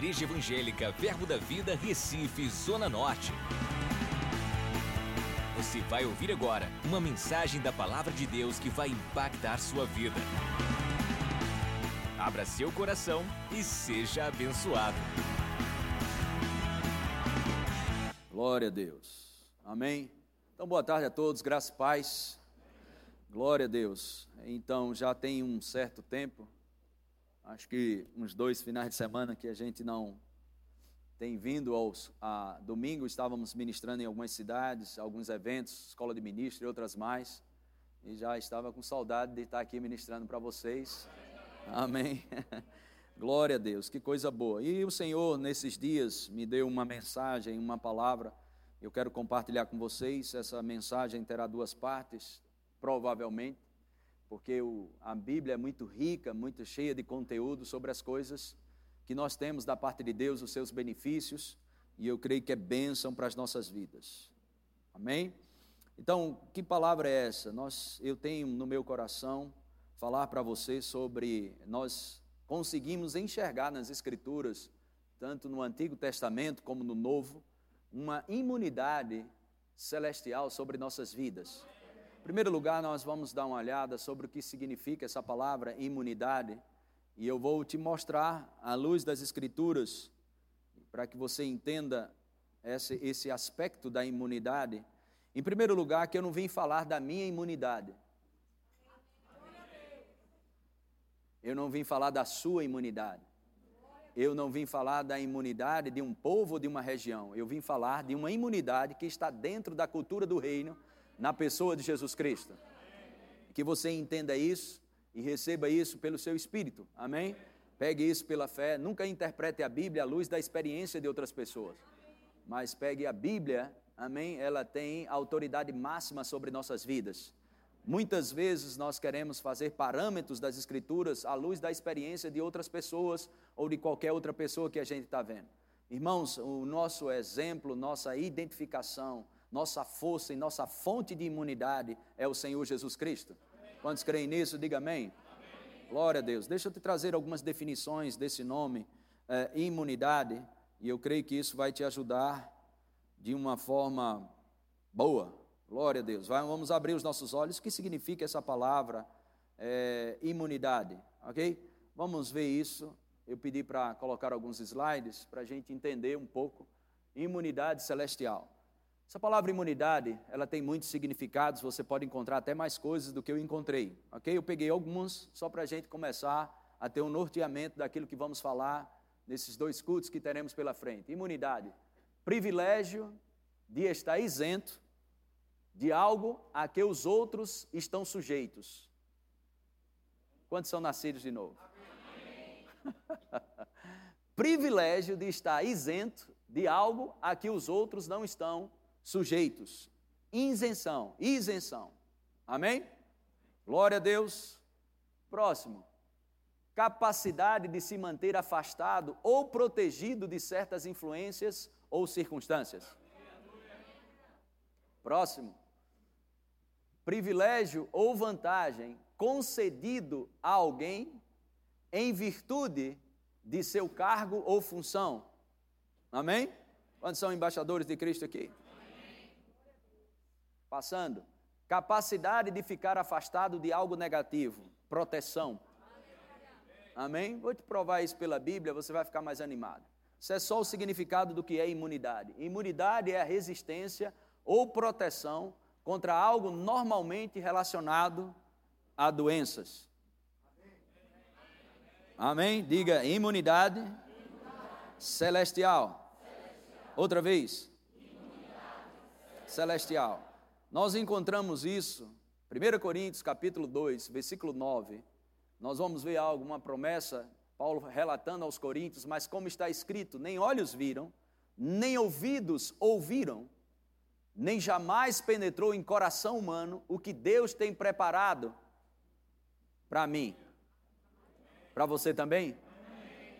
Igreja Evangélica Verbo da Vida, Recife, Zona Norte. Você vai ouvir agora uma mensagem da Palavra de Deus que vai impactar sua vida. Abra seu coração e seja abençoado. Glória a Deus. Amém. Então, boa tarde a todos, graças e paz. Glória a Deus. Então, já tem um certo tempo acho que uns dois finais de semana que a gente não tem vindo aos a, domingo, estávamos ministrando em algumas cidades, alguns eventos, escola de ministro e outras mais, e já estava com saudade de estar aqui ministrando para vocês. Amém. Glória a Deus, que coisa boa. E o Senhor, nesses dias, me deu uma mensagem, uma palavra. Eu quero compartilhar com vocês. Essa mensagem terá duas partes, provavelmente porque o, a Bíblia é muito rica, muito cheia de conteúdo sobre as coisas que nós temos da parte de Deus, os seus benefícios, e eu creio que é bênção para as nossas vidas. Amém? Então, que palavra é essa? Nós, eu tenho no meu coração falar para você sobre nós conseguimos enxergar nas Escrituras, tanto no Antigo Testamento como no Novo, uma imunidade celestial sobre nossas vidas. Em primeiro lugar, nós vamos dar uma olhada sobre o que significa essa palavra imunidade, e eu vou te mostrar, à luz das Escrituras, para que você entenda esse, esse aspecto da imunidade. Em primeiro lugar, que eu não vim falar da minha imunidade. Eu não vim falar da sua imunidade. Eu não vim falar da imunidade de um povo ou de uma região. Eu vim falar de uma imunidade que está dentro da cultura do reino na pessoa de Jesus Cristo. Que você entenda isso e receba isso pelo seu espírito. Amém? Pegue isso pela fé. Nunca interprete a Bíblia à luz da experiência de outras pessoas. Mas pegue a Bíblia, amém? Ela tem autoridade máxima sobre nossas vidas. Muitas vezes nós queremos fazer parâmetros das Escrituras à luz da experiência de outras pessoas ou de qualquer outra pessoa que a gente está vendo. Irmãos, o nosso exemplo, nossa identificação, nossa força e nossa fonte de imunidade é o Senhor Jesus Cristo. Amém. Quantos creem nisso, diga amém. amém. Glória a Deus. Deixa eu te trazer algumas definições desse nome, é, imunidade, e eu creio que isso vai te ajudar de uma forma boa. Glória a Deus. Vai, vamos abrir os nossos olhos. O que significa essa palavra é, imunidade? Ok? Vamos ver isso. Eu pedi para colocar alguns slides para a gente entender um pouco. Imunidade celestial. Essa palavra imunidade, ela tem muitos significados, você pode encontrar até mais coisas do que eu encontrei, ok? Eu peguei alguns só para a gente começar a ter um norteamento daquilo que vamos falar nesses dois cultos que teremos pela frente. Imunidade, privilégio de estar isento de algo a que os outros estão sujeitos. Quantos são nascidos de novo? privilégio de estar isento de algo a que os outros não estão sujeitos. Isenção, isenção. Amém? Glória a Deus. Próximo. Capacidade de se manter afastado ou protegido de certas influências ou circunstâncias. Próximo. Privilégio ou vantagem concedido a alguém em virtude de seu cargo ou função. Amém? Quantos são embaixadores de Cristo aqui? Passando. Capacidade de ficar afastado de algo negativo. Proteção. Amém? Vou te provar isso pela Bíblia, você vai ficar mais animado. Isso é só o significado do que é imunidade. Imunidade é a resistência ou proteção contra algo normalmente relacionado a doenças. Amém? Diga imunidade, Celestial. Outra vez. celestial. Nós encontramos isso, 1 Coríntios capítulo 2, versículo 9. Nós vamos ver algo, uma promessa, Paulo relatando aos Coríntios, mas como está escrito, nem olhos viram, nem ouvidos ouviram, nem jamais penetrou em coração humano o que Deus tem preparado para mim. Para você também?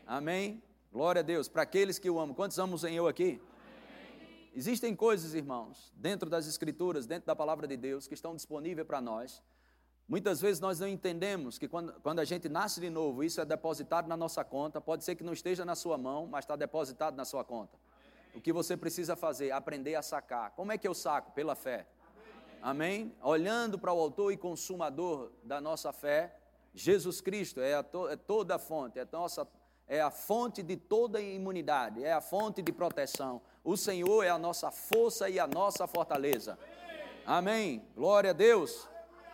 Amém. Amém. Glória a Deus. Para aqueles que o amam. Quantos amam o Senhor aqui? Existem coisas, irmãos, dentro das Escrituras, dentro da palavra de Deus, que estão disponíveis para nós, Muitas vezes nós não entendemos que quando, quando a gente nasce de novo, isso é depositado na nossa conta. Pode ser que não esteja na sua mão, mas está depositado na sua conta. O que você precisa fazer? Aprender a sacar. Como é que eu saco? Pela fé. Amém? Olhando para o autor e consumador da nossa fé, Jesus Cristo é, to, é toda a fonte, é a, nossa, é a fonte de toda imunidade, é a fonte de proteção. O Senhor é a nossa força e a nossa fortaleza. Amém? Glória a Deus.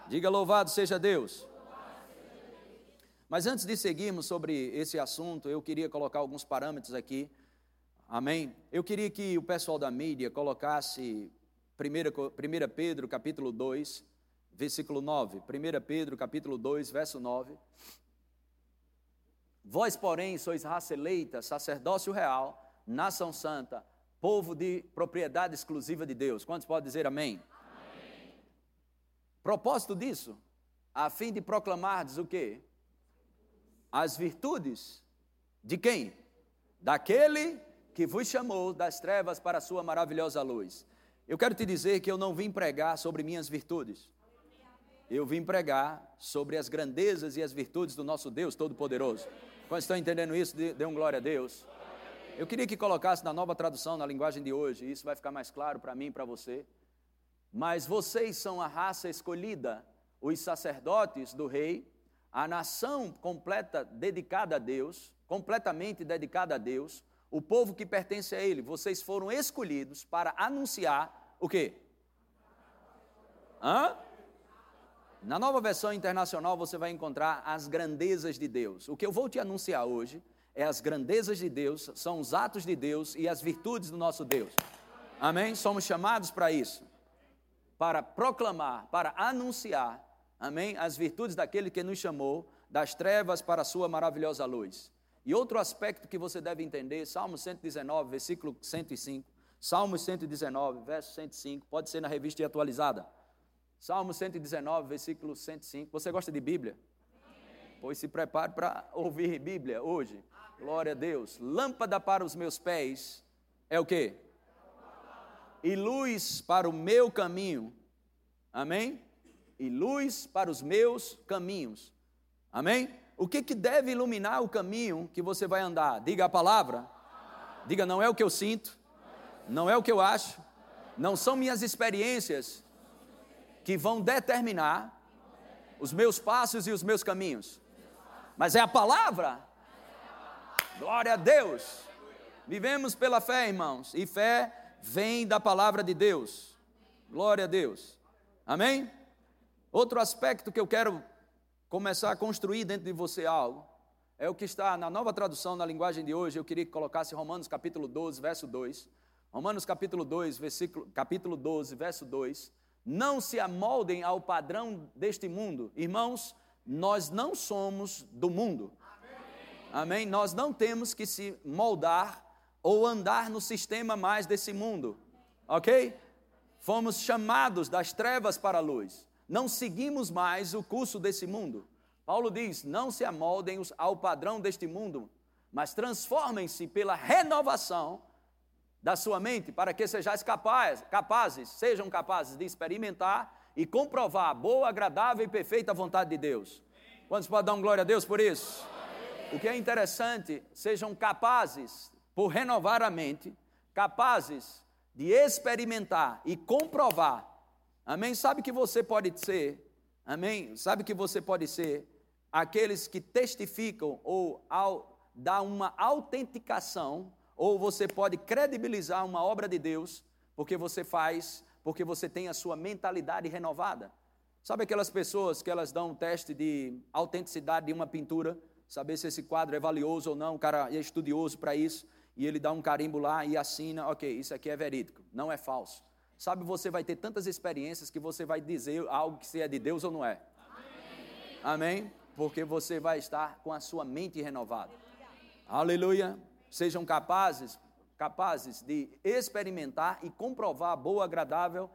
Diga louvado seja Deus. Mas antes de seguirmos sobre esse assunto, eu queria colocar alguns parâmetros aqui. Amém? Eu queria que o pessoal da mídia colocasse 1 Pedro capítulo 2, versículo 9. 1 Pedro capítulo 2, verso 9. Vós, porém, sois raça eleita, sacerdócio real, nação santa, povo de propriedade exclusiva de Deus. Quantos podem dizer amém? Propósito disso, a fim de proclamardes o quê? As virtudes de quem? Daquele que vos chamou das trevas para a sua maravilhosa luz. Eu quero te dizer que eu não vim pregar sobre minhas virtudes. Eu vim pregar sobre as grandezas e as virtudes do nosso Deus Todo-Poderoso. Quando estão entendendo isso, dê um glória a Deus. Eu queria que colocasse na nova tradução, na linguagem de hoje, isso vai ficar mais claro para mim e para você. Mas vocês são a raça escolhida, os sacerdotes do rei, a nação completa dedicada a Deus, completamente dedicada a Deus, o povo que pertence a ele. Vocês foram escolhidos para anunciar o quê? Hã? Na nova versão internacional você vai encontrar as grandezas de Deus. O que eu vou te anunciar hoje é as grandezas de Deus, são os atos de Deus e as virtudes do nosso Deus. Amém? Somos chamados para isso para proclamar, para anunciar, amém, as virtudes daquele que nos chamou das trevas para a sua maravilhosa luz. E outro aspecto que você deve entender, Salmo 119, versículo 105, Salmo 119, verso 105, pode ser na revista atualizada. Salmo 119, versículo 105. Você gosta de Bíblia? Pois se prepare para ouvir Bíblia hoje. Glória a Deus. Lâmpada para os meus pés é o quê? e luz para o meu caminho. Amém? E luz para os meus caminhos. Amém? O que, que deve iluminar o caminho que você vai andar? Diga a palavra. Diga, não é o que eu sinto, não é o que eu acho, não são minhas experiências que vão determinar os meus passos e os meus caminhos, mas é a palavra. Glória a Deus. Vivemos pela fé, irmãos, e fé vem da palavra de Deus. Glória a Deus. Amém? Outro aspecto que eu quero começar a construir dentro de você algo é o que está na nova tradução na linguagem de hoje. Eu queria que colocasse Romanos capítulo 12, verso 2. Romanos capítulo 2, versículo, capítulo 12, verso 2. Não se amoldem ao padrão deste mundo. Irmãos, nós não somos do mundo. Amém? Nós não temos que se moldar ou andar no sistema mais desse mundo, ok? Fomos chamados das trevas para a luz, não seguimos mais o curso desse mundo. Paulo diz: não se amoldem ao padrão deste mundo, mas transformem-se pela renovação da sua mente, para que sejais capazes, capazes, sejam capazes de experimentar e comprovar a boa, agradável e perfeita vontade de Deus. Quantos podem dar um glória a Deus por isso? O que é interessante, sejam capazes por renovar a mente, capazes de experimentar e comprovar. Amém? Sabe que você pode ser, amém? Sabe que você pode ser aqueles que testificam ou ao dar uma autenticação, ou você pode credibilizar uma obra de Deus, porque você faz, porque você tem a sua mentalidade renovada. Sabe aquelas pessoas que elas dão um teste de autenticidade de uma pintura, saber se esse quadro é valioso ou não, o cara é estudioso para isso e ele dá um carimbo lá e assina, ok, isso aqui é verídico, não é falso. Sabe, você vai ter tantas experiências que você vai dizer algo que se é de Deus ou não é. Amém? Amém? Porque você vai estar com a sua mente renovada. Aleluia. Sejam capazes, capazes de experimentar e comprovar a boa, agradável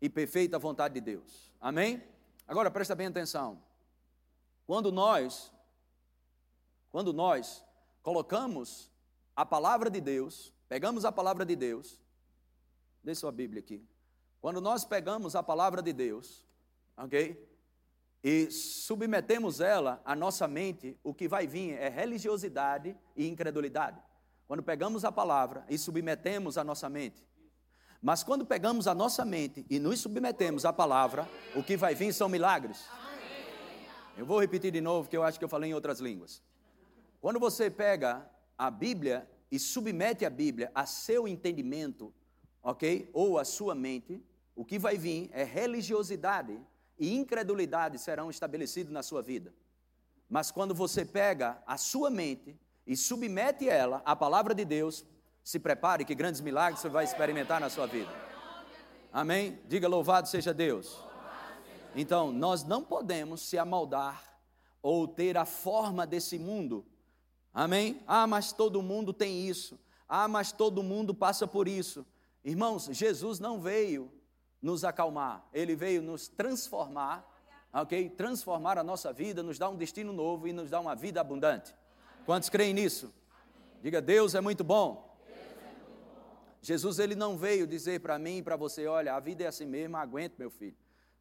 e perfeita vontade de Deus. Amém? Agora presta bem atenção. Quando nós, quando nós colocamos a palavra de Deus, pegamos a palavra de Deus, dê sua Bíblia aqui. Quando nós pegamos a palavra de Deus, ok? E submetemos ela, a nossa mente, o que vai vir é religiosidade e incredulidade. Quando pegamos a palavra e submetemos a nossa mente. Mas quando pegamos a nossa mente e nos submetemos à palavra, o que vai vir são milagres. Eu vou repetir de novo, que eu acho que eu falei em outras línguas. Quando você pega a Bíblia e submete a Bíblia a seu entendimento, ok? Ou a sua mente, o que vai vir é religiosidade e incredulidade serão estabelecidos na sua vida. Mas quando você pega a sua mente e submete ela à palavra de Deus, se prepare que grandes milagres você vai experimentar na sua vida. Amém? Diga louvado seja Deus. Então, nós não podemos se amaldar ou ter a forma desse mundo. Amém? Ah, mas todo mundo tem isso. Ah, mas todo mundo passa por isso. Irmãos, Jesus não veio nos acalmar, ele veio nos transformar, ok? Transformar a nossa vida, nos dar um destino novo e nos dar uma vida abundante. Quantos creem nisso? Diga, Deus é muito bom. Jesus ele não veio dizer para mim e para você, olha, a vida é assim mesmo, aguente, meu filho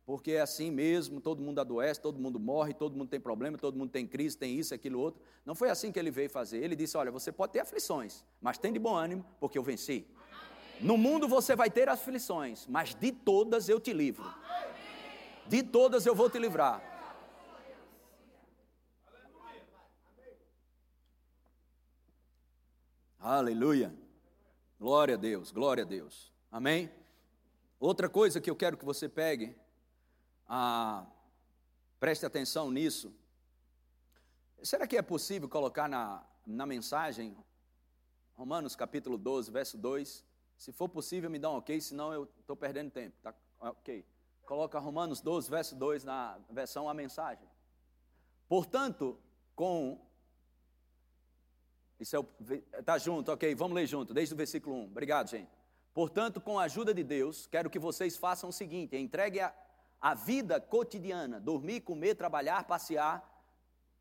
porque é assim mesmo, todo mundo adoece, todo mundo morre, todo mundo tem problema, todo mundo tem crise, tem isso, aquilo, outro. Não foi assim que ele veio fazer. Ele disse: Olha, você pode ter aflições, mas tem de bom ânimo, porque eu venci. No mundo você vai ter aflições, mas de todas eu te livro. De todas eu vou te livrar. Aleluia. Glória a Deus, glória a Deus. Amém? Outra coisa que eu quero que você pegue ah, preste atenção nisso. Será que é possível colocar na, na mensagem Romanos capítulo 12, verso 2? Se for possível, me dá um ok, senão eu estou perdendo tempo. Tá? Ok. Coloca Romanos 12, verso 2 na versão a mensagem. Portanto, com. Isso é o. Tá junto, ok, vamos ler junto, desde o versículo 1. Obrigado, gente. Portanto, com a ajuda de Deus, quero que vocês façam o seguinte: entregue a, a vida cotidiana, dormir, comer, trabalhar, passear,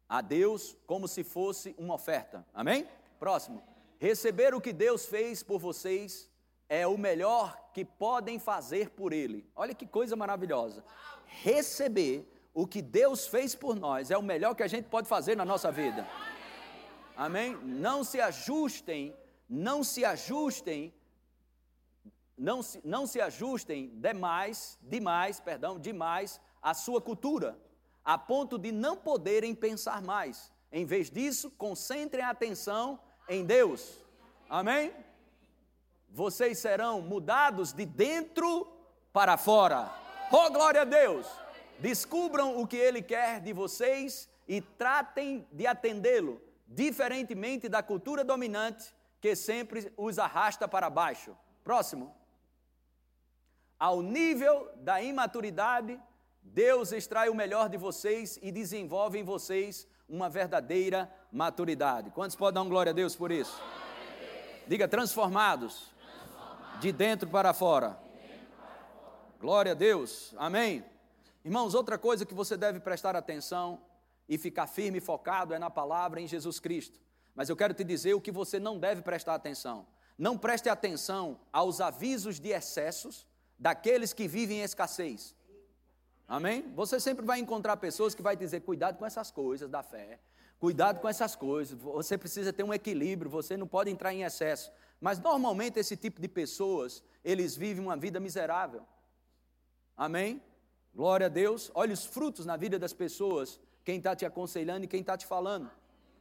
a Deus como se fosse uma oferta. Amém? Próximo. Receber o que Deus fez por vocês é o melhor que podem fazer por Ele. Olha que coisa maravilhosa. Receber o que Deus fez por nós é o melhor que a gente pode fazer na nossa vida. Amém? Não se ajustem, não se ajustem não se, não se ajustem demais, demais, perdão, demais à sua cultura, a ponto de não poderem pensar mais. Em vez disso, concentrem a atenção em Deus. Amém? Vocês serão mudados de dentro para fora. Oh, glória a Deus! Descubram o que Ele quer de vocês e tratem de atendê-lo, diferentemente da cultura dominante que sempre os arrasta para baixo. Próximo ao nível da imaturidade, Deus extrai o melhor de vocês e desenvolve em vocês uma verdadeira maturidade. Quantos podem dar um glória a Deus por isso? Diga transformados. De dentro para fora. Glória a Deus. Amém. Irmãos, outra coisa que você deve prestar atenção e ficar firme e focado é na palavra em Jesus Cristo. Mas eu quero te dizer o que você não deve prestar atenção. Não preste atenção aos avisos de excessos daqueles que vivem em escassez. Amém? Você sempre vai encontrar pessoas que vai dizer: cuidado com essas coisas da fé, cuidado com essas coisas. Você precisa ter um equilíbrio, você não pode entrar em excesso. Mas normalmente esse tipo de pessoas, eles vivem uma vida miserável. Amém? Glória a Deus. Olha os frutos na vida das pessoas, quem está te aconselhando e quem está te falando.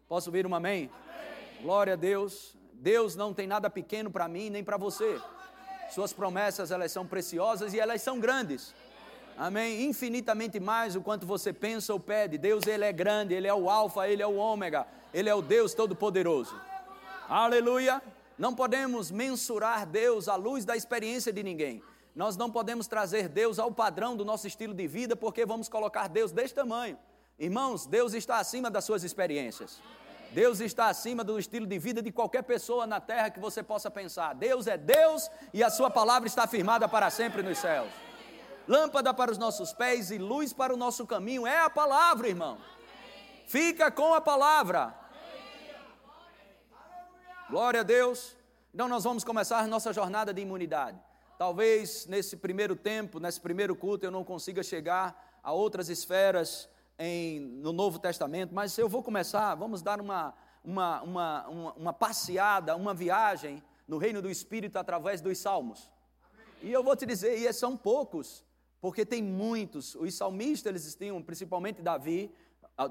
Posso ouvir um amém? amém? Glória a Deus. Deus não tem nada pequeno para mim nem para você. Suas promessas, elas são preciosas e elas são grandes. Amém? Infinitamente mais o quanto você pensa ou pede. Deus, Ele é grande, Ele é o Alfa, Ele é o Ômega, Ele é o Deus Todo-Poderoso. Aleluia! Não podemos mensurar Deus à luz da experiência de ninguém. Nós não podemos trazer Deus ao padrão do nosso estilo de vida, porque vamos colocar Deus deste tamanho. Irmãos, Deus está acima das suas experiências. Deus está acima do estilo de vida de qualquer pessoa na terra que você possa pensar. Deus é Deus e a Sua palavra está firmada para sempre nos céus. Lâmpada para os nossos pés e luz para o nosso caminho é a palavra, irmão. Fica com a palavra. Glória a Deus. Então, nós vamos começar nossa jornada de imunidade. Talvez nesse primeiro tempo, nesse primeiro culto, eu não consiga chegar a outras esferas em, no Novo Testamento, mas eu vou começar, vamos dar uma, uma, uma, uma, uma passeada, uma viagem no reino do Espírito através dos salmos. E eu vou te dizer, e são poucos, porque tem muitos. Os salmistas, eles tinham, principalmente Davi,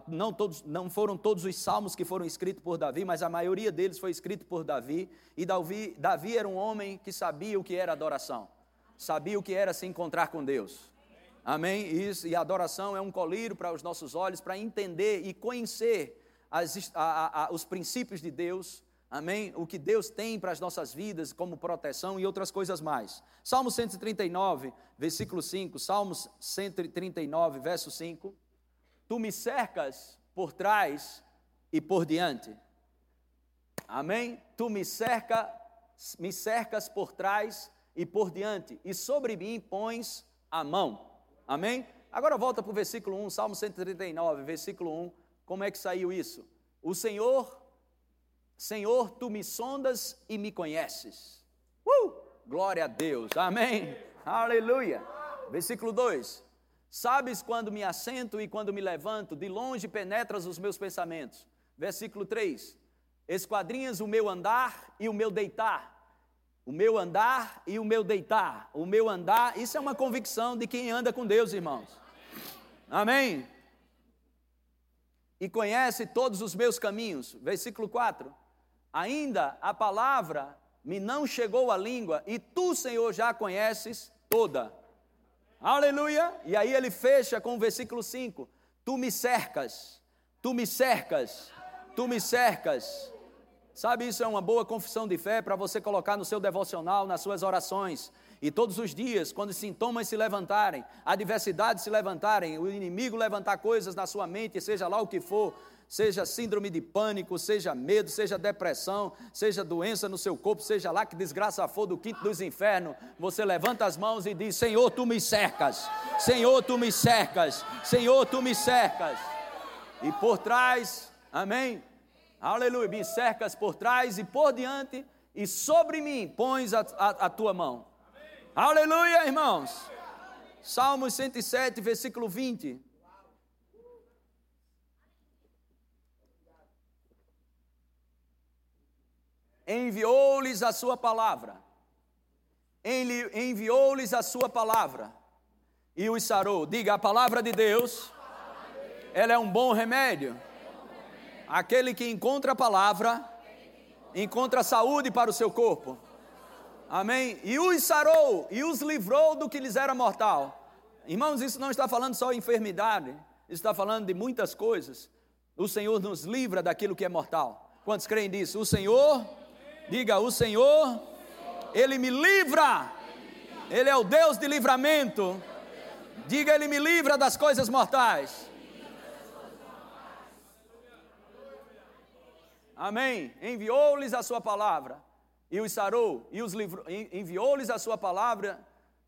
não, todos, não foram todos os salmos que foram escritos por Davi, mas a maioria deles foi escrito por Davi. E Davi, Davi era um homem que sabia o que era adoração, sabia o que era se encontrar com Deus. Amém? Isso, e a adoração é um colírio para os nossos olhos, para entender e conhecer as, a, a, os princípios de Deus, amém? O que Deus tem para as nossas vidas como proteção e outras coisas mais. Salmo 139, versículo 5, Salmos 139, verso 5. Tu me cercas por trás e por diante. Amém? Tu me cerca, me cercas por trás e por diante, e sobre mim pões a mão. Amém? Agora volta para o versículo 1, Salmo 139, versículo 1. Como é que saiu isso? O Senhor, Senhor, tu me sondas e me conheces. Uh! Glória a Deus. Amém. Aleluia. Versículo 2. Sabes quando me assento e quando me levanto, de longe penetras os meus pensamentos. Versículo 3. Esquadrinhas o meu andar e o meu deitar. O meu andar e o meu deitar. O meu andar, isso é uma convicção de quem anda com Deus, irmãos. Amém e conhece todos os meus caminhos. Versículo 4. Ainda a palavra me não chegou à língua, e tu, Senhor, já a conheces toda. Aleluia! E aí ele fecha com o versículo 5: Tu me cercas, tu me cercas, tu me cercas. Sabe, isso é uma boa confissão de fé para você colocar no seu devocional, nas suas orações. E todos os dias, quando os sintomas se levantarem, adversidades se levantarem, o inimigo levantar coisas na sua mente, seja lá o que for, seja síndrome de pânico, seja medo, seja depressão, seja doença no seu corpo, seja lá que desgraça for do quinto dos infernos, você levanta as mãos e diz: Senhor, tu me cercas, Senhor, tu me cercas, Senhor, tu me cercas. E por trás, amém? Aleluia, me cercas por trás e por diante, e sobre mim pões a, a, a tua mão. Aleluia, irmãos. Salmos 107, versículo 20. Enviou-lhes a sua palavra. Enviou-lhes a sua palavra. E os sarou. Diga a palavra de Deus. Ela é um bom remédio. Aquele que encontra a palavra, encontra saúde para o seu corpo. Amém? E os sarou e os livrou do que lhes era mortal. Irmãos, isso não está falando só de enfermidade, está falando de muitas coisas. O Senhor nos livra daquilo que é mortal. Quantos creem nisso? O Senhor, diga, o Senhor, Ele me livra. Ele é o Deus de livramento. Diga, Ele me livra das coisas mortais. Amém. Enviou-lhes a sua palavra e os sarou, e os livrou, enviou-lhes a sua palavra,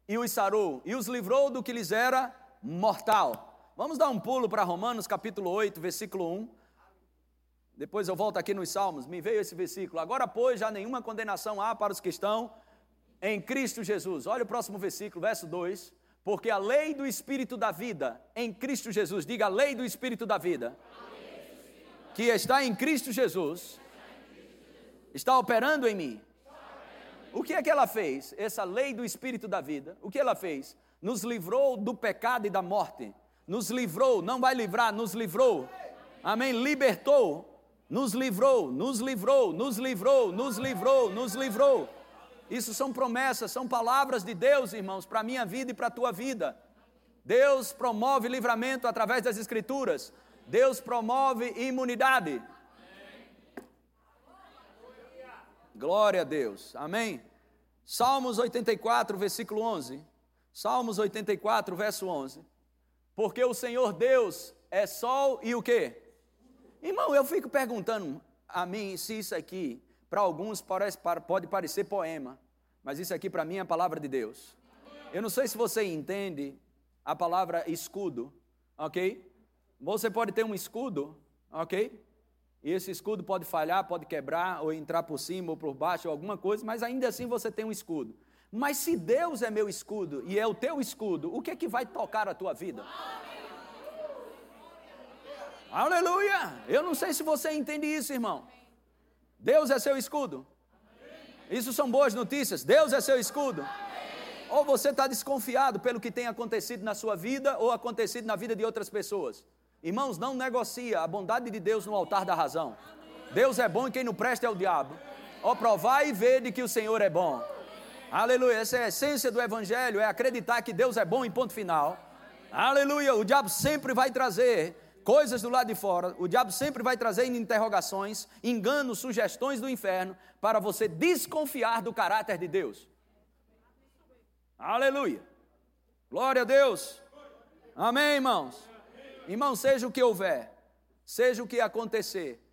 e os sarou, e os livrou do que lhes era mortal. Vamos dar um pulo para Romanos capítulo 8, versículo 1. Depois eu volto aqui nos Salmos, me veio esse versículo. Agora, pois, já nenhuma condenação há para os que estão em Cristo Jesus. Olha o próximo versículo, verso 2. Porque a lei do Espírito da vida em Cristo Jesus, diga a lei do Espírito da vida, que está em Cristo Jesus, está operando em mim. O que é que ela fez? Essa lei do Espírito da vida, o que ela fez? Nos livrou do pecado e da morte. Nos livrou, não vai livrar, nos livrou. Amém? Libertou, nos livrou, nos livrou, nos livrou, nos livrou, nos livrou. Isso são promessas, são palavras de Deus, irmãos, para a minha vida e para a tua vida. Deus promove livramento através das Escrituras. Deus promove imunidade. Glória a Deus. Amém? Salmos 84, versículo 11. Salmos 84, verso 11. Porque o Senhor Deus é sol e o quê? Irmão, eu fico perguntando a mim se isso aqui, para alguns, pode parecer poema, mas isso aqui para mim é a palavra de Deus. Eu não sei se você entende a palavra escudo, ok? Você pode ter um escudo, ok? E esse escudo pode falhar, pode quebrar, ou entrar por cima ou por baixo, ou alguma coisa, mas ainda assim você tem um escudo. Mas se Deus é meu escudo e é o teu escudo, o que é que vai tocar a tua vida? Aleluia! Eu não sei se você entende isso, irmão. Deus é seu escudo. Isso são boas notícias. Deus é seu escudo. Ou você está desconfiado pelo que tem acontecido na sua vida ou acontecido na vida de outras pessoas. Irmãos, não negocia a bondade de Deus no altar da razão. Deus é bom e quem não presta é o diabo. Ó, provai e vede que o Senhor é bom. Aleluia. Essa é a essência do Evangelho, é acreditar que Deus é bom em ponto final. Aleluia. O diabo sempre vai trazer coisas do lado de fora, o diabo sempre vai trazer interrogações, enganos, sugestões do inferno, para você desconfiar do caráter de Deus. Aleluia. Glória a Deus. Amém, irmãos. Irmão, seja o que houver, seja o que acontecer,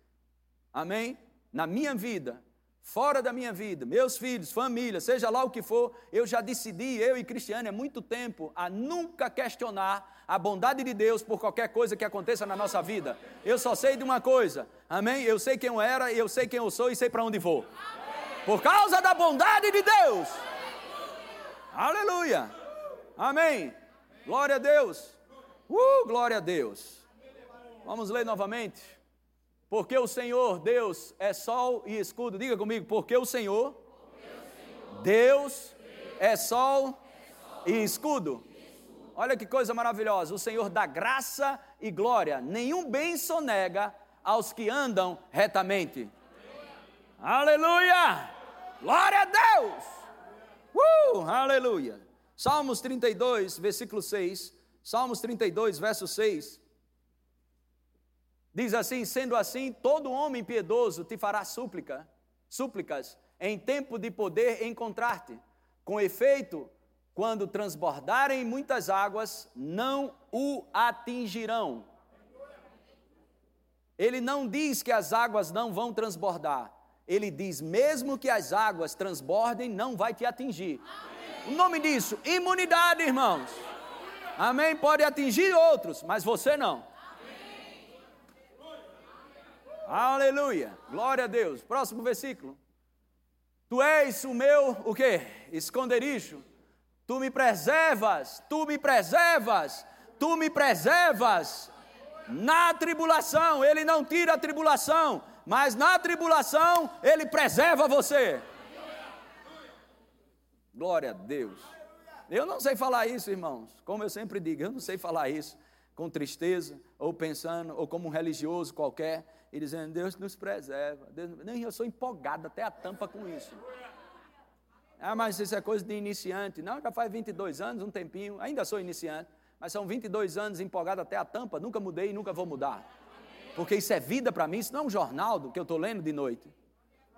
amém? Na minha vida, fora da minha vida, meus filhos, família, seja lá o que for, eu já decidi, eu e Cristiane, há muito tempo, a nunca questionar a bondade de Deus por qualquer coisa que aconteça na nossa vida. Eu só sei de uma coisa, amém? Eu sei quem eu era, eu sei quem eu sou e sei para onde vou. Por causa da bondade de Deus. Aleluia. Amém. Glória a Deus. Uh, glória a Deus. Vamos ler novamente. Porque o Senhor, Deus, é sol e escudo. Diga comigo, porque o Senhor, Deus, é sol e escudo. Olha que coisa maravilhosa. O Senhor dá graça e glória. Nenhum bem sonega aos que andam retamente. Aleluia! Glória a Deus! Uh, aleluia! Salmos 32, versículo 6. Salmos 32, verso 6. Diz assim: sendo assim, todo homem piedoso te fará súplica, súplicas em tempo de poder encontrar-te. Com efeito, quando transbordarem muitas águas, não o atingirão. Ele não diz que as águas não vão transbordar. Ele diz: mesmo que as águas transbordem, não vai te atingir. O nome disso, imunidade, irmãos. Amém? Pode atingir outros, mas você não. Aleluia. Glória a Deus. Próximo versículo. Tu és o meu, o quê? Esconderijo. Tu me preservas, tu me preservas, tu me preservas. Na tribulação, ele não tira a tribulação, mas na tribulação ele preserva você. Glória a Deus. Eu não sei falar isso, irmãos. Como eu sempre digo, eu não sei falar isso com tristeza, ou pensando, ou como um religioso qualquer e dizendo: Deus nos preserva. Deus... Nem eu sou empolgado até a tampa com isso. Ah, mas isso é coisa de iniciante. Não, já faz 22 anos, um tempinho, ainda sou iniciante, mas são 22 anos empolgado até a tampa, nunca mudei e nunca vou mudar. Porque isso é vida para mim, isso não é um jornal do que eu estou lendo de noite.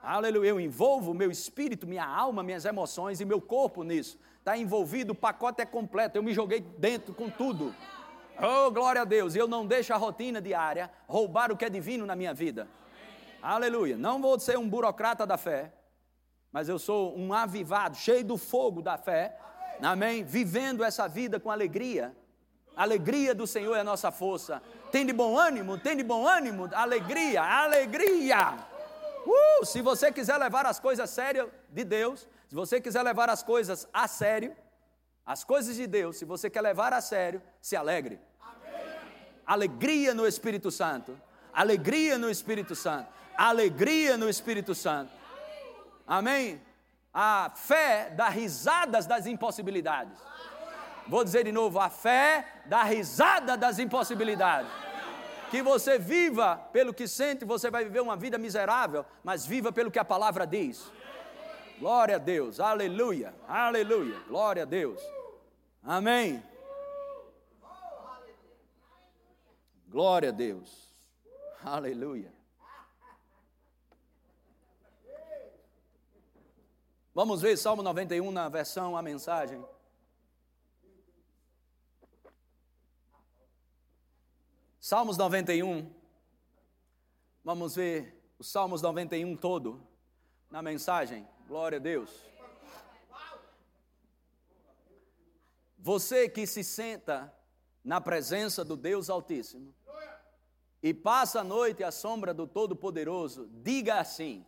Aleluia, eu envolvo meu espírito, minha alma, minhas emoções e meu corpo nisso. Está envolvido, o pacote é completo, eu me joguei dentro com tudo. Oh, glória a Deus. Eu não deixo a rotina diária roubar o que é divino na minha vida. Amém. Aleluia. Não vou ser um burocrata da fé, mas eu sou um avivado, cheio do fogo da fé. Amém. Amém. Vivendo essa vida com alegria. Alegria do Senhor é a nossa força. Tem de bom ânimo, tem de bom ânimo. Alegria, alegria. Uh, se você quiser levar as coisas sérias de Deus, se você quiser levar as coisas a sério, as coisas de Deus, se você quer levar a sério, se alegre. Amém. Alegria no Espírito Santo. Alegria no Espírito Santo. Alegria no Espírito Santo. Amém? A fé dá risadas das impossibilidades. Vou dizer de novo: a fé dá risada das impossibilidades. Que você viva pelo que sente, você vai viver uma vida miserável, mas viva pelo que a palavra diz. Glória a Deus, aleluia, aleluia, glória a Deus. Amém. Glória a Deus. Aleluia. Vamos ver Salmo 91 na versão a mensagem. Salmos 91. Vamos ver o Salmos 91 todo na mensagem. Glória a Deus. Você que se senta na presença do Deus Altíssimo e passa a noite à sombra do Todo-Poderoso, diga assim: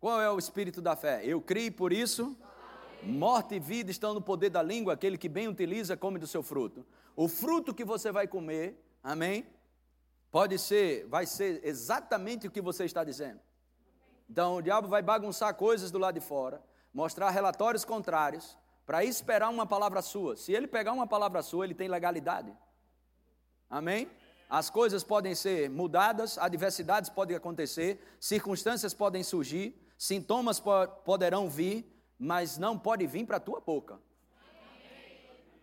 Qual é o espírito da fé? Eu criei por isso. Morte e vida estão no poder da língua, aquele que bem utiliza come do seu fruto. O fruto que você vai comer, amém? pode ser, vai ser exatamente o que você está dizendo. Então o diabo vai bagunçar coisas do lado de fora, mostrar relatórios contrários, para esperar uma palavra sua. Se ele pegar uma palavra sua, ele tem legalidade. Amém? As coisas podem ser mudadas, adversidades podem acontecer, circunstâncias podem surgir, sintomas po poderão vir, mas não pode vir para a tua boca.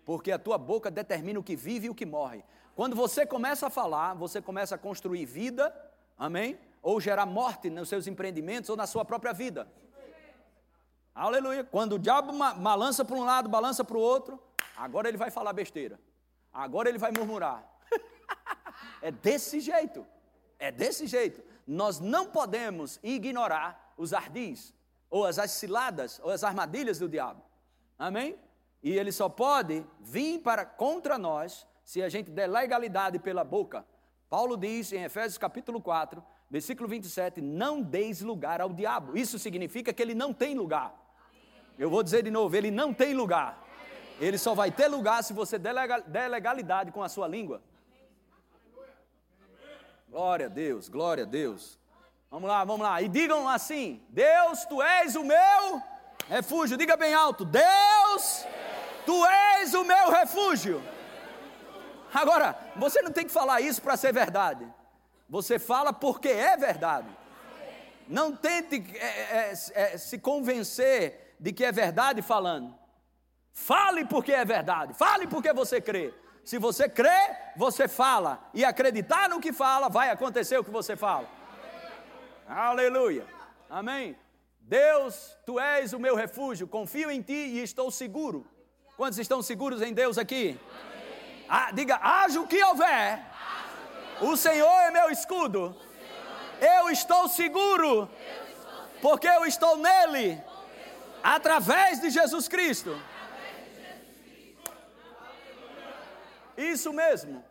Porque a tua boca determina o que vive e o que morre. Quando você começa a falar, você começa a construir vida, amém? Ou gerar morte nos seus empreendimentos ou na sua própria vida. Aleluia. Quando o diabo balança para um lado, balança para o outro, agora ele vai falar besteira. Agora ele vai murmurar. é desse jeito. É desse jeito. Nós não podemos ignorar os ardis, ou as ciladas, ou as armadilhas do diabo. Amém? E ele só pode vir para contra nós se a gente der legalidade pela boca. Paulo diz em Efésios capítulo 4, versículo 27, não deis lugar ao diabo. Isso significa que ele não tem lugar. Eu vou dizer de novo, ele não tem lugar. Ele só vai ter lugar se você der legalidade com a sua língua. Glória a Deus, glória a Deus. Vamos lá, vamos lá. E digam assim: Deus, tu és o meu refúgio. Diga bem alto: Deus, tu és o meu refúgio. Agora, você não tem que falar isso para ser verdade. Você fala porque é verdade. Não tente é, é, é, se convencer de que é verdade falando. Fale porque é verdade, fale porque você crê. Se você crê, você fala. E acreditar no que fala, vai acontecer o que você fala. Aleluia. Amém. Deus, tu és o meu refúgio, confio em ti e estou seguro. Quantos estão seguros em Deus aqui? Ah, diga, haja o que houver, o Senhor é meu escudo. Eu estou seguro, porque eu estou nele. Através de Jesus Cristo. Isso mesmo.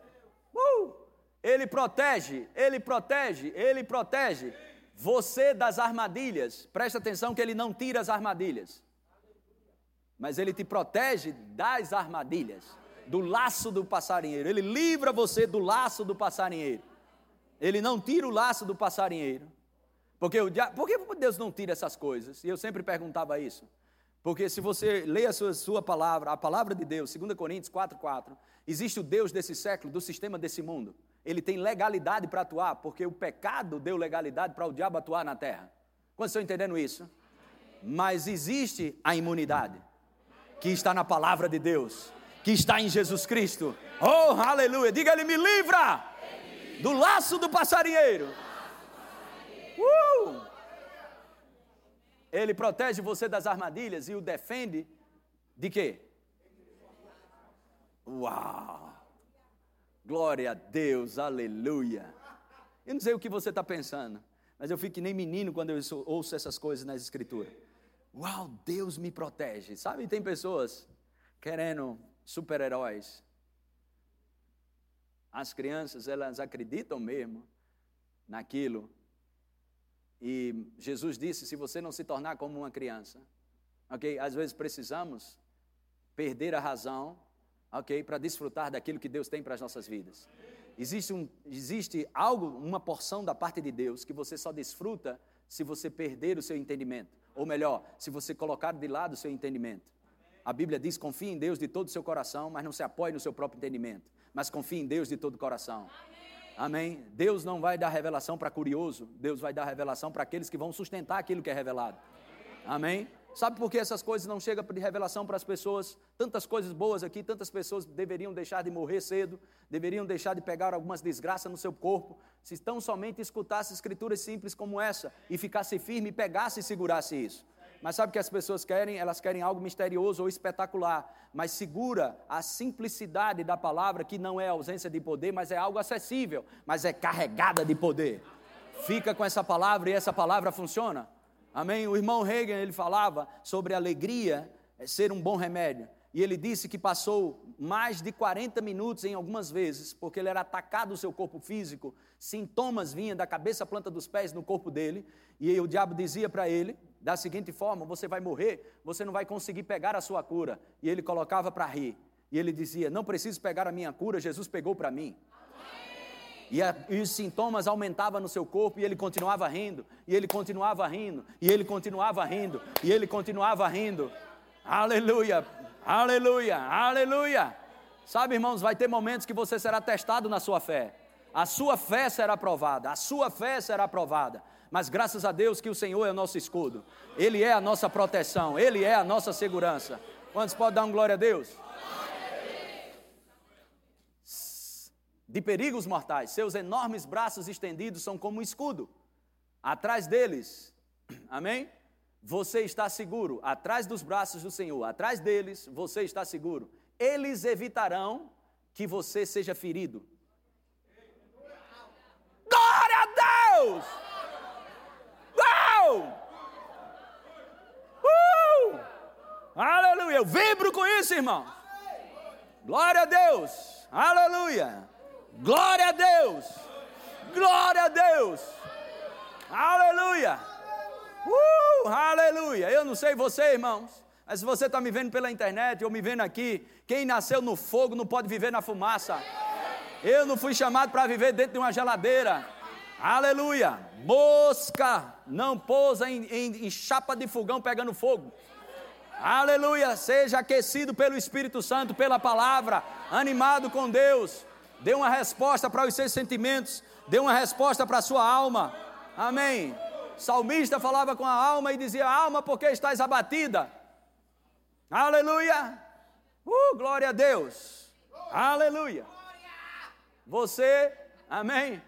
Uh! Ele protege, ele protege, ele protege você das armadilhas. Presta atenção que ele não tira as armadilhas. Mas ele te protege das armadilhas, do laço do passarinheiro. Ele livra você do laço do passarinheiro. Ele não tira o laço do passarinheiro. Porque o dia... Por que Deus não tira essas coisas? E eu sempre perguntava isso. Porque se você lê a sua, sua palavra, a palavra de Deus, 2 Coríntios 4,4, existe o Deus desse século, do sistema desse mundo. Ele tem legalidade para atuar, porque o pecado deu legalidade para o diabo atuar na terra. Quantos estão entendendo isso? Mas existe a imunidade, que está na palavra de Deus, que está em Jesus Cristo. Oh, aleluia! Diga ele me livra do laço do passarinheiro. Uh! Ele protege você das armadilhas e o defende de quê? Uau! Glória a Deus, aleluia! Eu não sei o que você está pensando, mas eu fico que nem menino quando eu ouço essas coisas nas escrituras. Uau, Deus me protege. Sabe, tem pessoas querendo super-heróis. As crianças, elas acreditam mesmo naquilo e Jesus disse: se você não se tornar como uma criança, ok? Às vezes precisamos perder a razão, ok? Para desfrutar daquilo que Deus tem para as nossas vidas. Existe, um, existe algo, uma porção da parte de Deus que você só desfruta se você perder o seu entendimento. Ou melhor, se você colocar de lado o seu entendimento. A Bíblia diz: confie em Deus de todo o seu coração, mas não se apoie no seu próprio entendimento. Mas confie em Deus de todo o coração. Amém? Deus não vai dar revelação para curioso, Deus vai dar revelação para aqueles que vão sustentar aquilo que é revelado. Amém? Sabe por que essas coisas não chegam de revelação para as pessoas? Tantas coisas boas aqui, tantas pessoas deveriam deixar de morrer cedo, deveriam deixar de pegar algumas desgraças no seu corpo, se tão somente escutasse escrituras simples como essa e ficasse firme, pegasse e segurasse isso. Mas sabe o que as pessoas querem? Elas querem algo misterioso ou espetacular, mas segura a simplicidade da palavra, que não é ausência de poder, mas é algo acessível, mas é carregada de poder. Fica com essa palavra e essa palavra funciona. Amém? O irmão Reagan, ele falava sobre alegria é, ser um bom remédio. E ele disse que passou mais de 40 minutos em algumas vezes, porque ele era atacado no seu corpo físico, sintomas vinham da cabeça à planta dos pés no corpo dele, e o diabo dizia para ele, da seguinte forma: você vai morrer, você não vai conseguir pegar a sua cura. E ele colocava para rir. E ele dizia: Não preciso pegar a minha cura, Jesus pegou para mim. E, a, e, os sintomas aumentavam no seu corpo e ele continuava rindo, e ele continuava rindo, e ele continuava rindo, e ele continuava rindo. Aleluia, aleluia, aleluia. Sabe, irmãos, vai ter momentos que você será testado na sua fé. A sua fé será provada, a sua fé será provada. Mas graças a Deus que o Senhor é o nosso escudo, Ele é a nossa proteção, Ele é a nossa segurança. Quantos podem dar um glória a Deus? De perigos mortais, seus enormes braços estendidos são como um escudo. Atrás deles, amém? Você está seguro, atrás dos braços do Senhor, atrás deles, você está seguro. Eles evitarão que você seja ferido. Glória a Deus! Uau! Uh! Aleluia! Eu vibro com isso, irmão. Glória a Deus! Aleluia! Glória a Deus! Glória a Deus! Aleluia! Uh! Aleluia! Eu não sei você, irmãos, mas se você está me vendo pela internet ou me vendo aqui, quem nasceu no fogo não pode viver na fumaça. Eu não fui chamado para viver dentro de uma geladeira. Aleluia! Mosca não pousa em, em, em chapa de fogão pegando fogo. Aleluia! Seja aquecido pelo Espírito Santo, pela palavra, animado com Deus. Dê uma resposta para os seus sentimentos, dê uma resposta para a sua alma. Amém. Salmista falava com a alma e dizia: Alma, por que estás abatida? Aleluia! Uh, glória a Deus! Aleluia! Você, amém?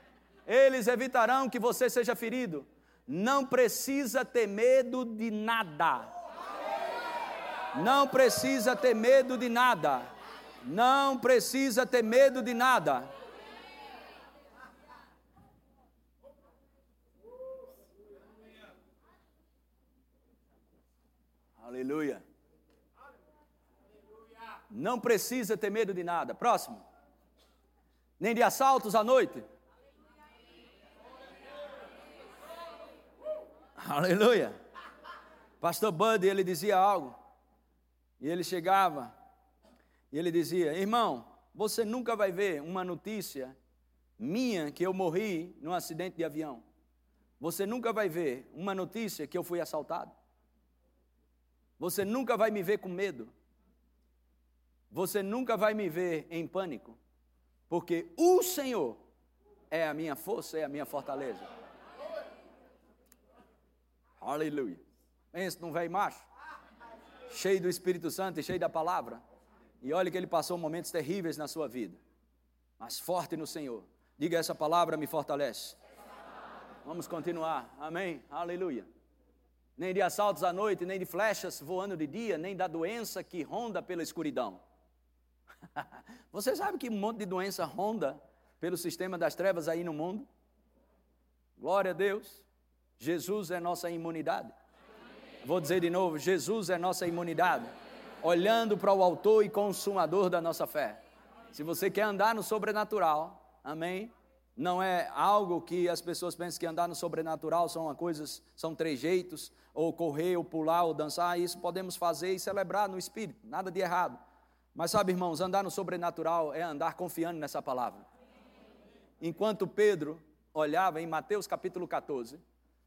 Eles evitarão que você seja ferido. Não precisa ter medo de nada. Não precisa ter medo de nada. Não precisa ter medo de nada. Aleluia. Não precisa ter medo de nada. Próximo. Nem de assaltos à noite. Aleluia. Pastor Bud, ele dizia algo. E ele chegava e ele dizia: Irmão, você nunca vai ver uma notícia minha que eu morri num acidente de avião. Você nunca vai ver uma notícia que eu fui assaltado. Você nunca vai me ver com medo. Você nunca vai me ver em pânico. Porque o Senhor é a minha força, é a minha fortaleza. Aleluia. Pensa num velho macho, cheio do Espírito Santo e cheio da palavra. E olha que ele passou momentos terríveis na sua vida, mas forte no Senhor. Diga essa palavra me fortalece. Vamos continuar. Amém. Aleluia. Nem de assaltos à noite, nem de flechas voando de dia, nem da doença que ronda pela escuridão. Você sabe que um monte de doença ronda pelo sistema das trevas aí no mundo? Glória a Deus. Jesus é nossa imunidade. Vou dizer de novo: Jesus é nossa imunidade. Olhando para o Autor e Consumador da nossa fé. Se você quer andar no sobrenatural, amém? Não é algo que as pessoas pensam que andar no sobrenatural são coisas, são trejeitos, ou correr, ou pular, ou dançar. Isso podemos fazer e celebrar no Espírito, nada de errado. Mas sabe, irmãos, andar no sobrenatural é andar confiando nessa palavra. Enquanto Pedro olhava em Mateus capítulo 14,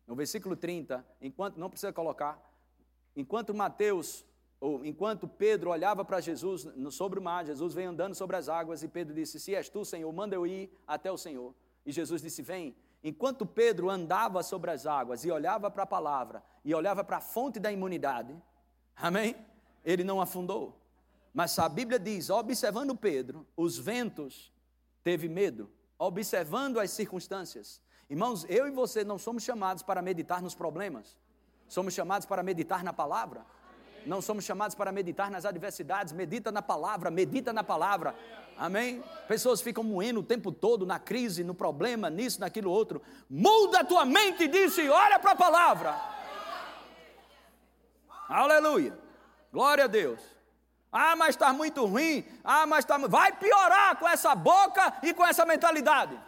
no versículo 30, enquanto não precisa colocar, enquanto Mateus ou enquanto Pedro olhava para Jesus sobre o mar, Jesus veio andando sobre as águas e Pedro disse: "Se és tu, Senhor, manda eu ir até o Senhor". E Jesus disse: "Vem". Enquanto Pedro andava sobre as águas e olhava para a palavra e olhava para a fonte da imunidade, amém? Ele não afundou. Mas a Bíblia diz, observando Pedro, os ventos teve medo, observando as circunstâncias. Irmãos, eu e você não somos chamados para meditar nos problemas, somos chamados para meditar na palavra. Não somos chamados para meditar nas adversidades, medita na palavra, medita na palavra. Amém? Pessoas ficam moendo o tempo todo na crise, no problema, nisso, naquilo outro. Muda a tua mente disso e olha para a palavra. Aleluia. Glória a Deus. Ah, mas está muito ruim. Ah, mas está. Vai piorar com essa boca e com essa mentalidade.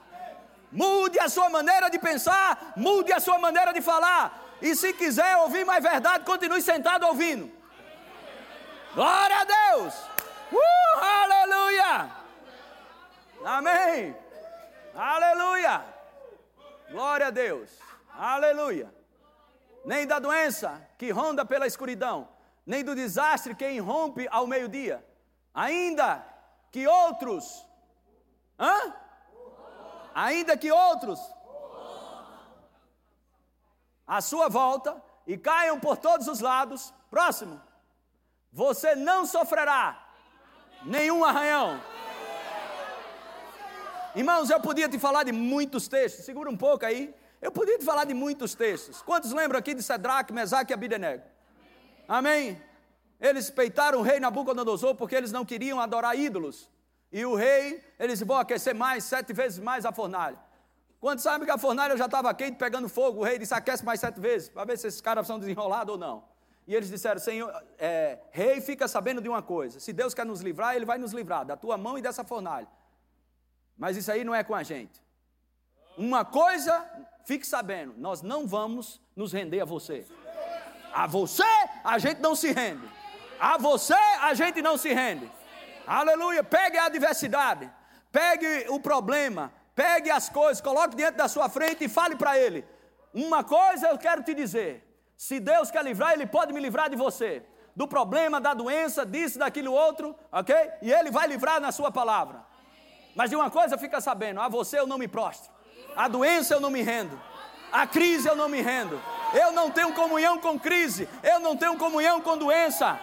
Mude a sua maneira de pensar, mude a sua maneira de falar. E se quiser ouvir mais verdade, continue sentado ouvindo. Glória a Deus! Uh, aleluia! Amém! Aleluia! Glória a Deus. Aleluia. Nem da doença que ronda pela escuridão, nem do desastre que irrompe ao meio-dia. Ainda que outros. Hã? Ainda que outros. À sua volta e caiam por todos os lados. Próximo. Você não sofrerá nenhum arranhão. Irmãos, eu podia te falar de muitos textos, segura um pouco aí. Eu podia te falar de muitos textos. Quantos lembram aqui de Sadraque, Mesaque e Abidenego? Amém? Eles peitaram o rei Nabucodonosor porque eles não queriam adorar ídolos. E o rei, eles vão aquecer mais, sete vezes mais a fornalha. Quando sabe que a fornalha já estava quente, pegando fogo, o rei disse: aquece mais sete vezes, para ver se esses caras são desenrolados ou não. E eles disseram: Senhor, é, rei, fica sabendo de uma coisa: se Deus quer nos livrar, Ele vai nos livrar da tua mão e dessa fornalha. Mas isso aí não é com a gente. Uma coisa, fique sabendo: nós não vamos nos render a você. A você, a gente não se rende. A você, a gente não se rende. Aleluia. Pegue a adversidade, pegue o problema, pegue as coisas, coloque diante da sua frente e fale para ele: Uma coisa eu quero te dizer se Deus quer livrar, Ele pode me livrar de você. Do problema, da doença, disso, daquilo outro, ok? E Ele vai livrar na Sua palavra. Mas de uma coisa fica sabendo: a você eu não me prostro, a doença eu não me rendo, a crise eu não me rendo, eu não tenho comunhão com crise, eu não tenho comunhão com doença.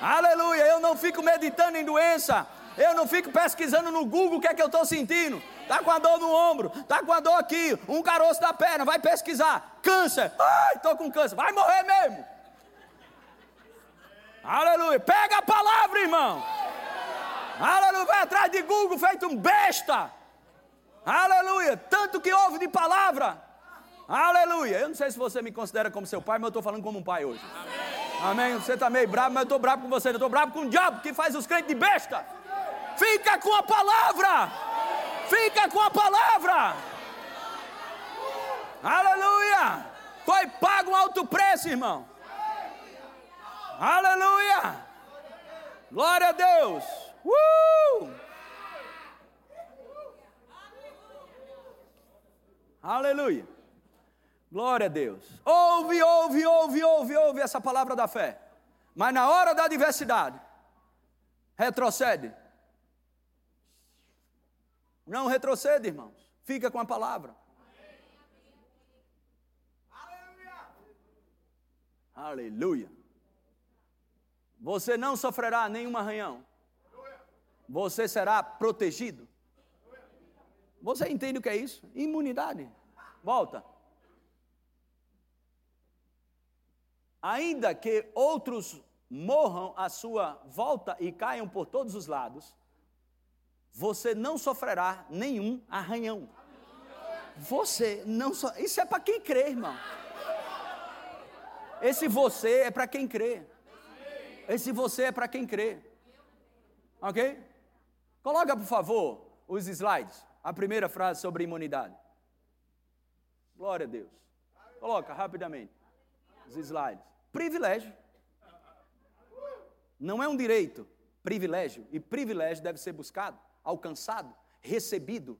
Aleluia, eu não fico meditando em doença, eu não fico pesquisando no Google o que é que eu estou sentindo. Está com a dor no ombro, está com a dor aqui, um caroço da perna, vai pesquisar. Câncer, ai, estou com câncer, vai morrer mesmo. Aleluia, pega a palavra, irmão. Aleluia, vai atrás de Google feito um besta. Aleluia, tanto que ouve de palavra. Aleluia. Eu não sei se você me considera como seu pai, mas eu estou falando como um pai hoje. Amém. Você está meio bravo, mas eu estou bravo com você. Eu estou bravo com o diabo que faz os crentes de besta. Fica com a palavra. Fica com a palavra. Aleluia. Foi pago um alto preço, irmão. Aleluia. Glória a Deus. Uh! Aleluia. Glória a Deus. Ouve, ouve, ouve, ouve, ouve essa palavra da fé. Mas na hora da adversidade, retrocede. Não retroceda, irmãos. Fica com a palavra. Aleluia. Você não sofrerá nenhum arranhão. Você será protegido. Você entende o que é isso? Imunidade. Volta. Ainda que outros morram à sua volta e caiam por todos os lados, você não sofrerá nenhum arranhão. Você não so... Isso é para quem crê, irmão. Esse você é para quem crê. Esse você é para quem crê. Ok? Coloca, por favor, os slides. A primeira frase sobre imunidade. Glória a Deus. Coloca rapidamente os slides. Privilégio. Não é um direito, privilégio. E privilégio deve ser buscado alcançado, recebido.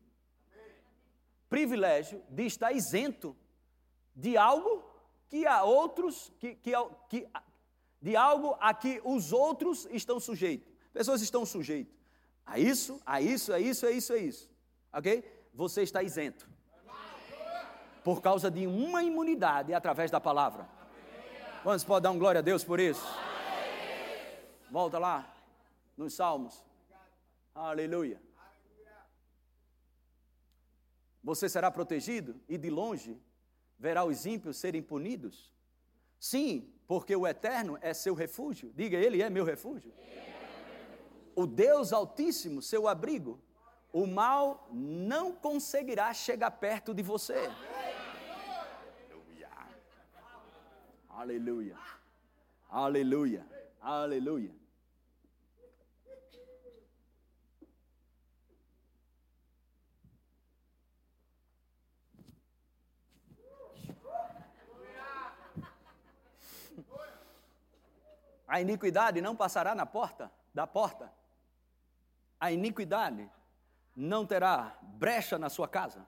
Privilégio de estar isento de algo que a outros, que, que, que, de algo a que os outros estão sujeitos. Pessoas estão sujeitas a isso, a isso, a isso, a isso, a isso. Ok? Você está isento. Por causa de uma imunidade através da palavra. Quantos podem dar um glória a Deus por isso? Volta lá, nos Salmos. Aleluia. Você será protegido e de longe verá os ímpios serem punidos? Sim, porque o Eterno é seu refúgio. Diga, Ele é meu refúgio. O Deus Altíssimo, seu abrigo. O mal não conseguirá chegar perto de você. Aleluia. Aleluia. Aleluia. A iniquidade não passará na porta da porta. A iniquidade não terá brecha na sua casa.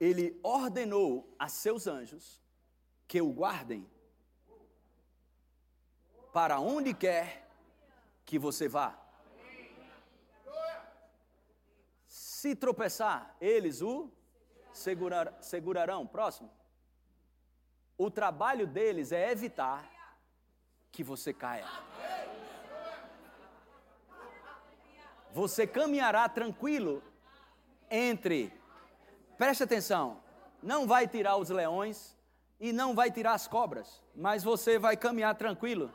Ele ordenou a seus anjos que o guardem para onde quer que você vá. Se tropeçar, eles o segurar, segurarão. Próximo. O trabalho deles é evitar que você caia. Você caminhará tranquilo entre, preste atenção, não vai tirar os leões e não vai tirar as cobras, mas você vai caminhar tranquilo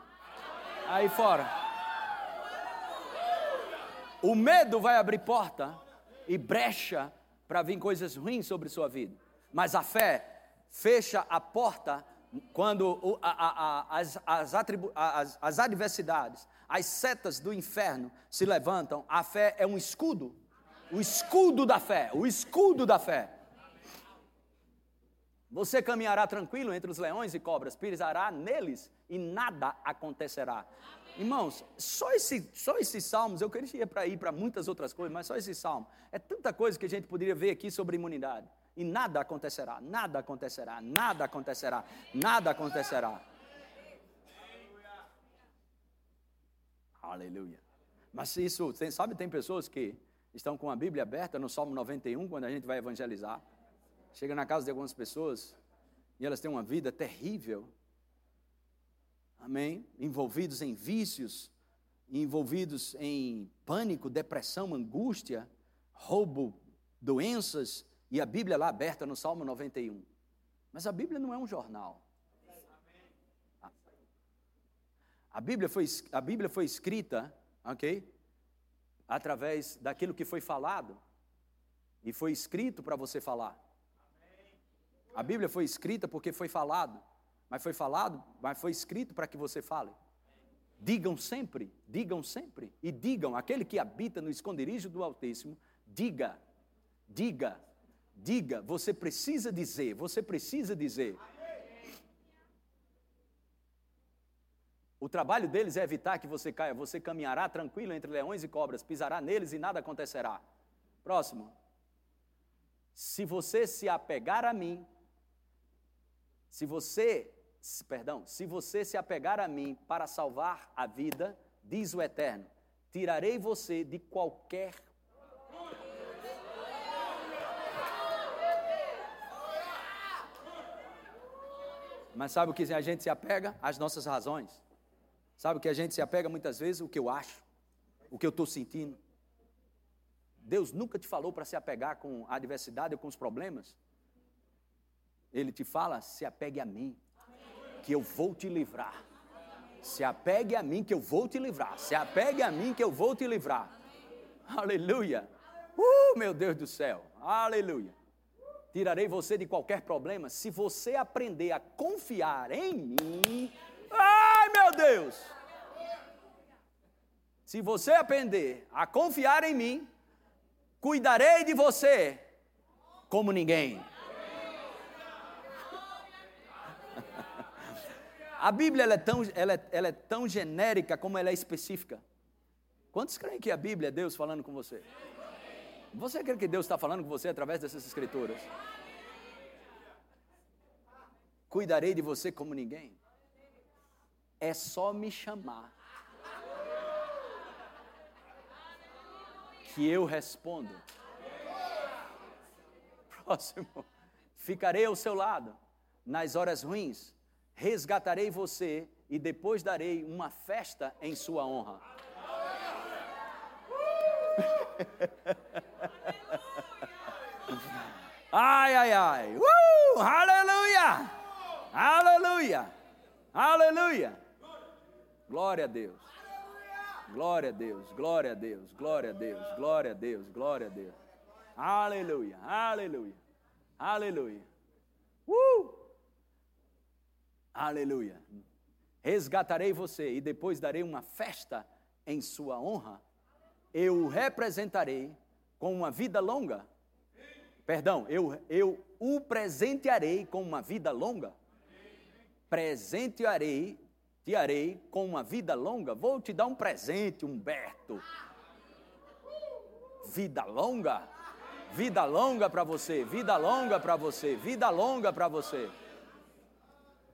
aí fora. O medo vai abrir porta e brecha para vir coisas ruins sobre sua vida, mas a fé fecha a porta quando a, a, a, as, as, as, as adversidades, as setas do inferno se levantam, a fé é um escudo. O escudo da fé, o escudo da fé. Você caminhará tranquilo entre os leões e cobras, pisará neles e nada acontecerá. Irmãos, só, esse, só esses salmos, eu queria ir para muitas outras coisas, mas só esse salmo. É tanta coisa que a gente poderia ver aqui sobre imunidade. E nada acontecerá, nada acontecerá, nada acontecerá, nada acontecerá. Aleluia. Mas isso, sabe, tem pessoas que estão com a Bíblia aberta no Salmo 91, quando a gente vai evangelizar. Chega na casa de algumas pessoas e elas têm uma vida terrível. Amém? Envolvidos em vícios, envolvidos em pânico, depressão, angústia, roubo, doenças, e a Bíblia lá aberta no Salmo 91. Mas a Bíblia não é um jornal. A Bíblia foi, a Bíblia foi escrita, ok? Através daquilo que foi falado. E foi escrito para você falar. A Bíblia foi escrita porque foi falado. Mas foi falado, mas foi escrito para que você fale. Digam sempre, digam sempre. E digam, aquele que habita no esconderijo do Altíssimo, diga, diga, diga. Você precisa dizer, você precisa dizer. O trabalho deles é evitar que você caia. Você caminhará tranquilo entre leões e cobras, pisará neles e nada acontecerá. Próximo. Se você se apegar a mim, se você, perdão, se você se apegar a mim para salvar a vida, diz o Eterno, tirarei você de qualquer Mas sabe o que a gente se apega? As nossas razões. Sabe o que a gente se apega muitas vezes? O que eu acho, o que eu estou sentindo. Deus nunca te falou para se apegar com a adversidade ou com os problemas. Ele te fala: se apegue a mim, que eu vou te livrar. Se apegue a mim, que eu vou te livrar. Se apegue a mim, que eu vou te livrar. Aleluia. Uh, meu Deus do céu. Aleluia. Tirarei você de qualquer problema se você aprender a confiar em mim Ai, meu Deus! Se você aprender a confiar em mim, cuidarei de você como ninguém. A Bíblia é, tão, ela, é, ela é tão genérica como ela é específica. Quantos creem que a Bíblia é Deus falando com você? Você crê que Deus está falando com você através dessas escrituras? Cuidarei de você como ninguém é só me chamar. Que eu respondo. Próximo. Ficarei ao seu lado nas horas ruins, resgatarei você e depois darei uma festa em sua honra. ai, ai, ai. Uh, aleluia! Aleluia! Aleluia! Glória a Deus. Glória a Deus, glória a Deus, glória a Deus, glória a Deus, glória a Deus. Aleluia, aleluia, aleluia. Uh! Aleluia. Resgatarei você e depois darei uma festa em sua honra. Eu o representarei com uma vida longa. Perdão, eu, eu o presentearei com uma vida longa. Presentearei te harei com uma vida longa. Vou te dar um presente, Humberto. Vida longa? Vida longa para você, vida longa para você, vida longa para você.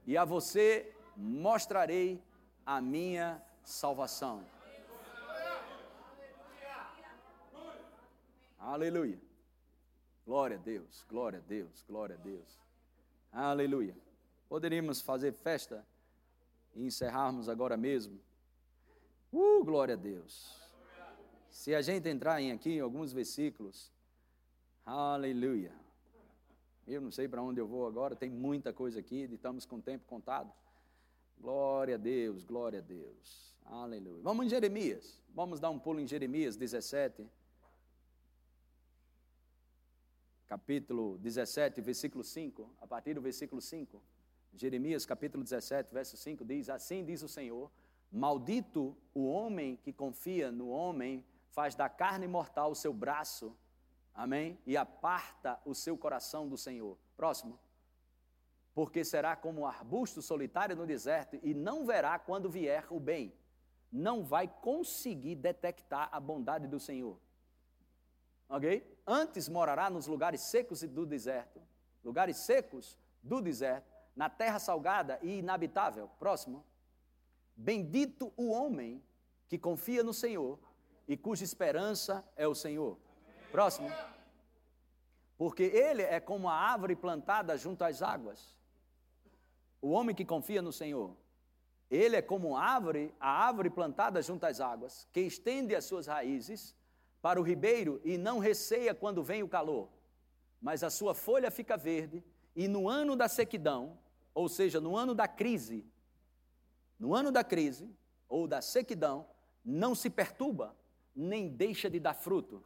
E a você mostrarei a minha salvação. Aleluia. Glória a Deus, glória a Deus, glória a Deus. Aleluia. Poderíamos fazer festa e encerrarmos agora mesmo. Uh, glória a Deus. Se a gente entrar em aqui em alguns versículos, aleluia. Eu não sei para onde eu vou agora, tem muita coisa aqui, estamos com o tempo contado. Glória a Deus, glória a Deus. Aleluia. Vamos em Jeremias. Vamos dar um pulo em Jeremias 17. Capítulo 17, versículo 5. A partir do versículo 5. Jeremias capítulo 17, verso 5 diz: Assim diz o Senhor: Maldito o homem que confia no homem, faz da carne mortal o seu braço, amém? E aparta o seu coração do Senhor. Próximo. Porque será como um arbusto solitário no deserto e não verá quando vier o bem. Não vai conseguir detectar a bondade do Senhor. Ok? Antes morará nos lugares secos do deserto. Lugares secos do deserto na terra salgada e inabitável. Próximo. Bendito o homem que confia no Senhor e cuja esperança é o Senhor. Próximo. Porque ele é como a árvore plantada junto às águas. O homem que confia no Senhor. Ele é como a árvore, a árvore plantada junto às águas, que estende as suas raízes para o ribeiro e não receia quando vem o calor, mas a sua folha fica verde e no ano da sequidão, ou seja, no ano da crise, no ano da crise ou da sequidão, não se perturba, nem deixa de dar fruto.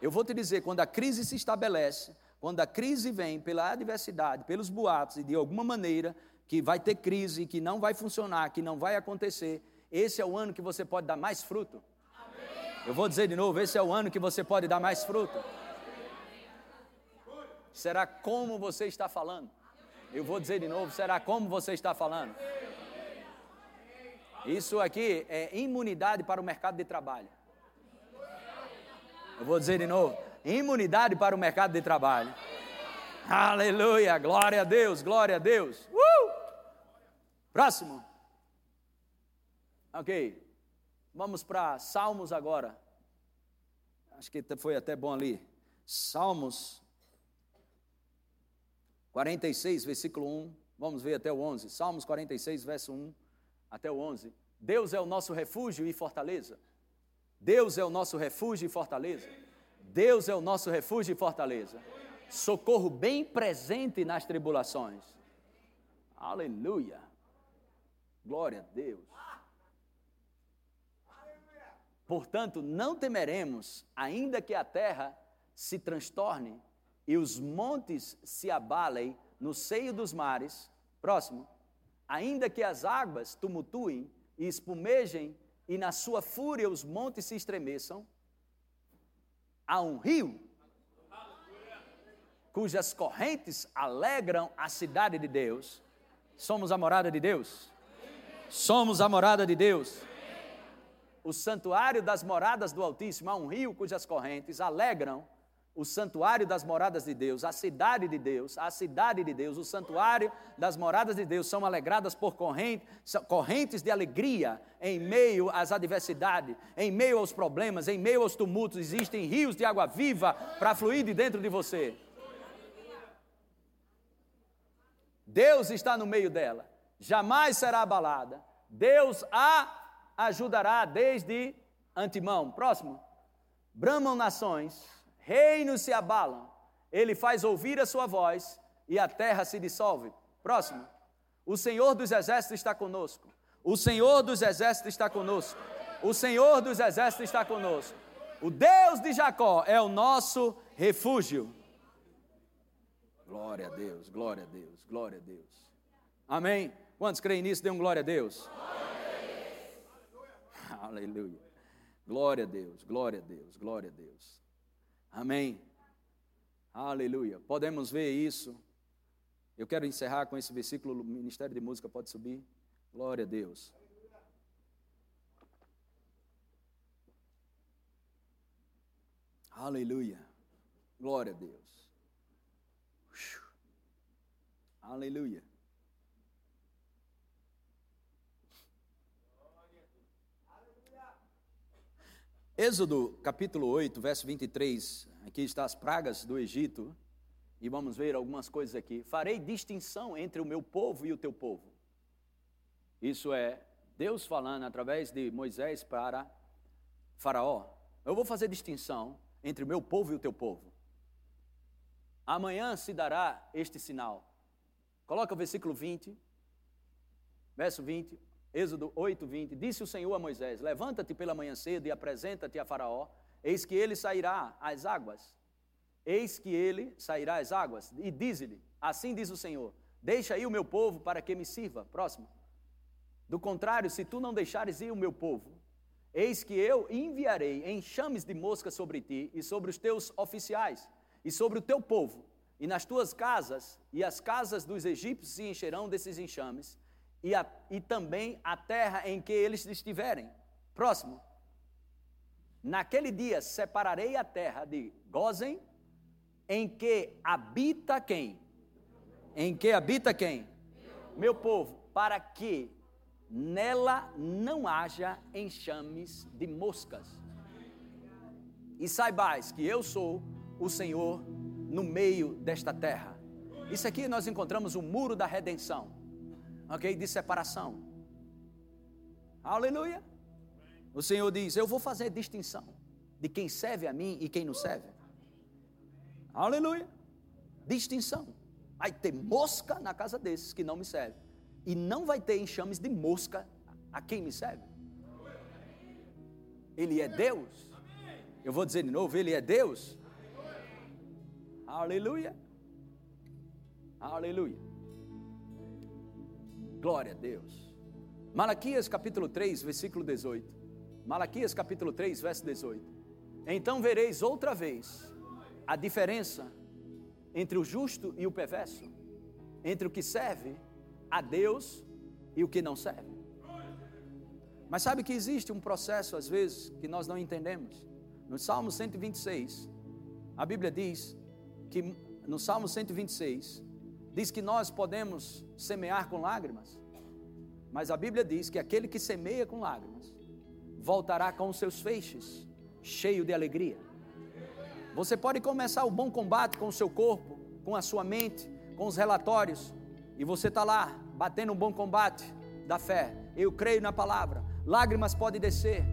Eu vou te dizer, quando a crise se estabelece, quando a crise vem pela adversidade, pelos boatos e de alguma maneira que vai ter crise, que não vai funcionar, que não vai acontecer, esse é o ano que você pode dar mais fruto. Eu vou dizer de novo, esse é o ano que você pode dar mais fruto será como você está falando. Eu vou dizer de novo, será como você está falando. Isso aqui é imunidade para o mercado de trabalho. Eu vou dizer de novo, imunidade para o mercado de trabalho. Aleluia, glória a Deus, glória a Deus. Uh! Próximo. Ok, vamos para Salmos agora. Acho que foi até bom ali. Salmos 46, versículo 1, vamos ver até o 11. Salmos 46, verso 1 até o 11. Deus é o nosso refúgio e fortaleza. Deus é o nosso refúgio e fortaleza. Deus é o nosso refúgio e fortaleza. Socorro bem presente nas tribulações. Aleluia. Glória a Deus. Portanto, não temeremos, ainda que a terra se transtorne e os montes se abalem no seio dos mares. Próximo. Ainda que as águas tumultuem e espumejem, e na sua fúria os montes se estremeçam, há um rio cujas correntes alegram a cidade de Deus. Somos a morada de Deus. Somos a morada de Deus. O santuário das moradas do Altíssimo há um rio cujas correntes alegram o santuário das moradas de Deus, a cidade de Deus, a cidade de Deus, o santuário das moradas de Deus são alegradas por correntes, correntes de alegria em meio às adversidades, em meio aos problemas, em meio aos tumultos. Existem rios de água viva para fluir de dentro de você. Deus está no meio dela, jamais será abalada. Deus a ajudará desde antemão. Próximo. Bramam nações reinos se abalam, ele faz ouvir a sua voz e a terra se dissolve. Próximo. O Senhor dos exércitos está conosco. O Senhor dos exércitos está conosco. O Senhor dos exércitos está conosco. O Deus de Jacó é o nosso refúgio. Glória a Deus, glória a Deus, glória a Deus. Amém? Quantos creem nisso? Dê um glória a Deus. Aleluia. Glória a Deus, glória a Deus, glória a Deus. Amém. Aleluia. Podemos ver isso. Eu quero encerrar com esse versículo, o Ministério de Música pode subir. Glória a Deus. Aleluia. Glória a Deus. Aleluia. Êxodo capítulo 8, verso 23. Aqui está as pragas do Egito. E vamos ver algumas coisas aqui. Farei distinção entre o meu povo e o teu povo. Isso é Deus falando através de Moisés para Faraó. Eu vou fazer distinção entre o meu povo e o teu povo. Amanhã se dará este sinal. Coloca o versículo 20, verso 20, Êxodo 8, 20. Disse o Senhor a Moisés: Levanta-te pela manhã cedo e apresenta-te a Faraó, eis que ele sairá às águas. Eis que ele sairá às águas. E diz-lhe: Assim diz o Senhor: Deixa aí o meu povo para que me sirva. Próximo. Do contrário, se tu não deixares ir o meu povo, Eis que eu enviarei enxames de moscas sobre ti e sobre os teus oficiais e sobre o teu povo, e nas tuas casas e as casas dos egípcios se encherão desses enxames, e, a, e também a terra em que eles estiverem. Próximo. Naquele dia separarei a terra de Gozen, em que habita quem? Em que habita quem? Meu povo, para que nela não haja enxames de moscas. E saibais que eu sou o Senhor no meio desta terra. Isso aqui nós encontramos o muro da redenção, ok? De separação. Aleluia. O Senhor diz: Eu vou fazer distinção de quem serve a mim e quem não serve. Aleluia. Distinção. Vai ter mosca na casa desses que não me servem e não vai ter enxames de mosca a quem me serve. Ele é Deus. Eu vou dizer de novo, ele é Deus. Aleluia. Aleluia. Glória a Deus. Malaquias capítulo 3, versículo 18. Malaquias capítulo 3, verso 18. Então vereis outra vez a diferença entre o justo e o perverso, entre o que serve a Deus e o que não serve. Mas sabe que existe um processo, às vezes, que nós não entendemos. No Salmo 126, a Bíblia diz que, no Salmo 126, diz que nós podemos semear com lágrimas, mas a Bíblia diz que aquele que semeia com lágrimas voltará com os seus feixes, cheio de alegria. Você pode começar o bom combate com o seu corpo, com a sua mente, com os relatórios, e você está lá, batendo um bom combate da fé. Eu creio na palavra. Lágrimas podem descer.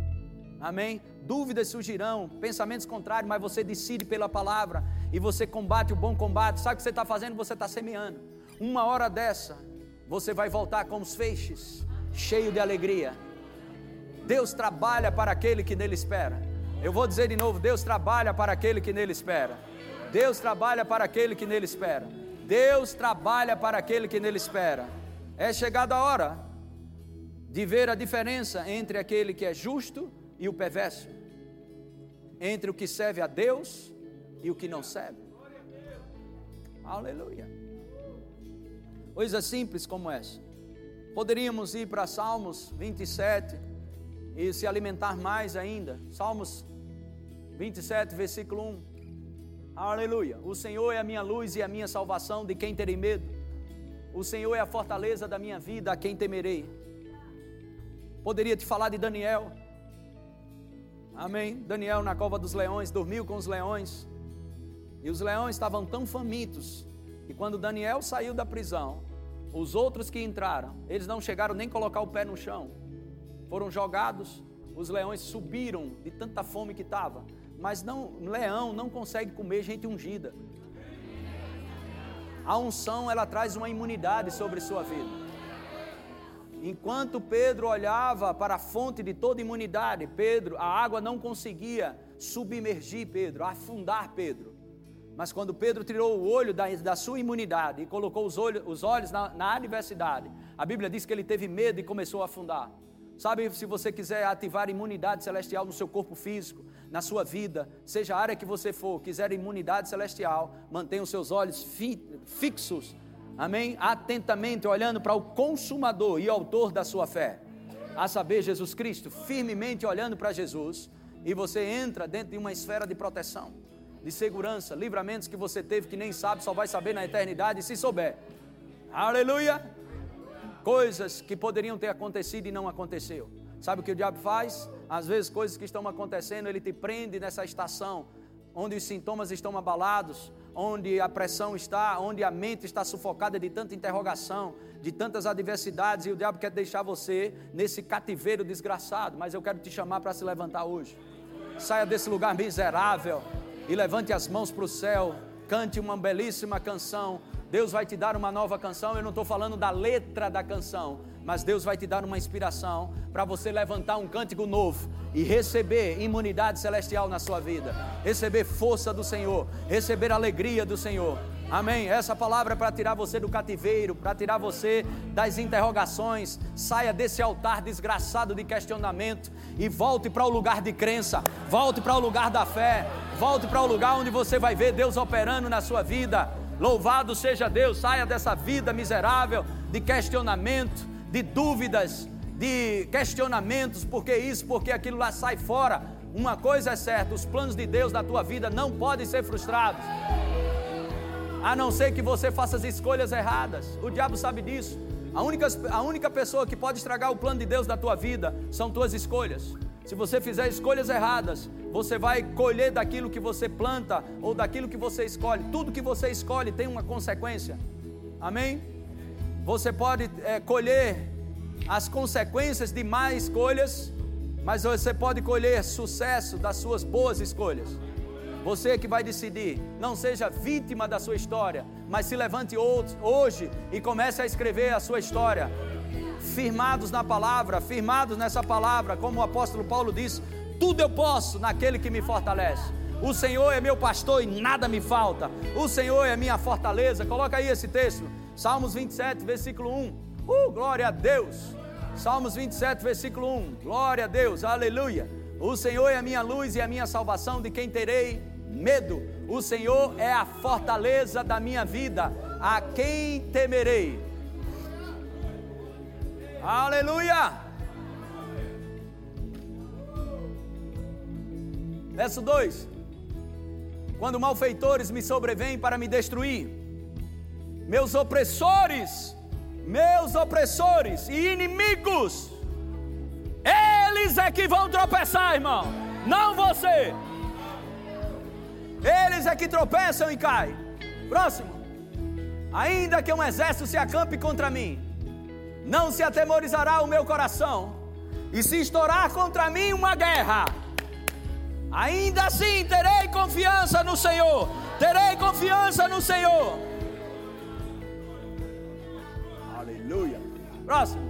Amém? Dúvidas surgirão, pensamentos contrários, mas você decide pela palavra e você combate o bom combate. Sabe o que você está fazendo? Você está semeando. Uma hora dessa, você vai voltar com os feixes, cheio de alegria. Deus trabalha para aquele que nele espera. Eu vou dizer de novo: Deus trabalha para aquele que nele espera. Deus trabalha para aquele que nele espera. Deus trabalha para aquele que nele espera. É chegada a hora de ver a diferença entre aquele que é justo e o perverso, entre o que serve a Deus e o que não serve. Aleluia. Coisa simples como essa. Poderíamos ir para Salmos 27 e se alimentar mais ainda. Salmos 27, versículo 1. Aleluia. O Senhor é a minha luz e a minha salvação, de quem terei medo? O Senhor é a fortaleza da minha vida, a quem temerei? Poderia te falar de Daniel. Amém. Daniel na cova dos leões, dormiu com os leões. E os leões estavam tão famintos que quando Daniel saiu da prisão, os outros que entraram, eles não chegaram nem colocar o pé no chão. Foram jogados, os leões subiram de tanta fome que estava mas não, leão não consegue comer gente ungida. A unção ela traz uma imunidade sobre sua vida. Enquanto Pedro olhava para a fonte de toda imunidade, Pedro, a água não conseguia submergir Pedro, afundar Pedro. Mas quando Pedro tirou o olho da, da sua imunidade e colocou os, olhos, os olhos na, na adversidade, a Bíblia diz que ele teve medo e começou a afundar. Sabe, se você quiser ativar imunidade celestial no seu corpo físico, na sua vida, seja a área que você for, quiser imunidade celestial, mantenha os seus olhos fi, fixos Amém? Atentamente olhando para o consumador e autor da sua fé, a saber, Jesus Cristo, firmemente olhando para Jesus, e você entra dentro de uma esfera de proteção, de segurança, livramentos que você teve que nem sabe, só vai saber na eternidade se souber. Aleluia! Coisas que poderiam ter acontecido e não aconteceu. Sabe o que o diabo faz? Às vezes coisas que estão acontecendo, ele te prende nessa estação onde os sintomas estão abalados, onde a pressão está, onde a mente está sufocada de tanta interrogação, de tantas adversidades, e o diabo quer deixar você nesse cativeiro desgraçado, mas eu quero te chamar para se levantar hoje. Saia desse lugar miserável e levante as mãos para o céu, cante uma belíssima canção. Deus vai te dar uma nova canção. Eu não estou falando da letra da canção, mas Deus vai te dar uma inspiração para você levantar um cântico novo e receber imunidade celestial na sua vida, receber força do Senhor, receber alegria do Senhor. Amém. Essa palavra é para tirar você do cativeiro, para tirar você das interrogações. Saia desse altar desgraçado de questionamento e volte para o lugar de crença, volte para o lugar da fé, volte para o lugar onde você vai ver Deus operando na sua vida. Louvado seja Deus, saia dessa vida miserável de questionamento, de dúvidas, de questionamentos, porque isso, porque aquilo lá sai fora. Uma coisa é certa: os planos de Deus na tua vida não podem ser frustrados, a não ser que você faça as escolhas erradas. O diabo sabe disso. A única, a única pessoa que pode estragar o plano de Deus da tua vida são tuas escolhas. Se você fizer escolhas erradas, você vai colher daquilo que você planta ou daquilo que você escolhe. Tudo que você escolhe tem uma consequência. Amém? Você pode é, colher as consequências de más escolhas, mas você pode colher sucesso das suas boas escolhas. Você que vai decidir, não seja vítima da sua história, mas se levante hoje e comece a escrever a sua história. Firmados na palavra, firmados nessa palavra, como o apóstolo Paulo disse: tudo eu posso naquele que me fortalece. O Senhor é meu pastor e nada me falta. O Senhor é minha fortaleza. Coloca aí esse texto. Salmos 27, versículo 1. Uh, glória a Deus. Salmos 27, versículo 1. Glória a Deus, aleluia. O Senhor é a minha luz e a minha salvação, de quem terei medo. O Senhor é a fortaleza da minha vida, a quem temerei. Aleluia. Verso 2: Quando malfeitores me sobrevêm para me destruir, meus opressores, meus opressores e inimigos, eles é que vão tropeçar, irmão, não você. Eles é que tropeçam e caem. Próximo. Ainda que um exército se acampe contra mim, não se atemorizará o meu coração, e se estourar contra mim uma guerra, ainda assim terei confiança no Senhor, terei confiança no Senhor. Aleluia. Próximo.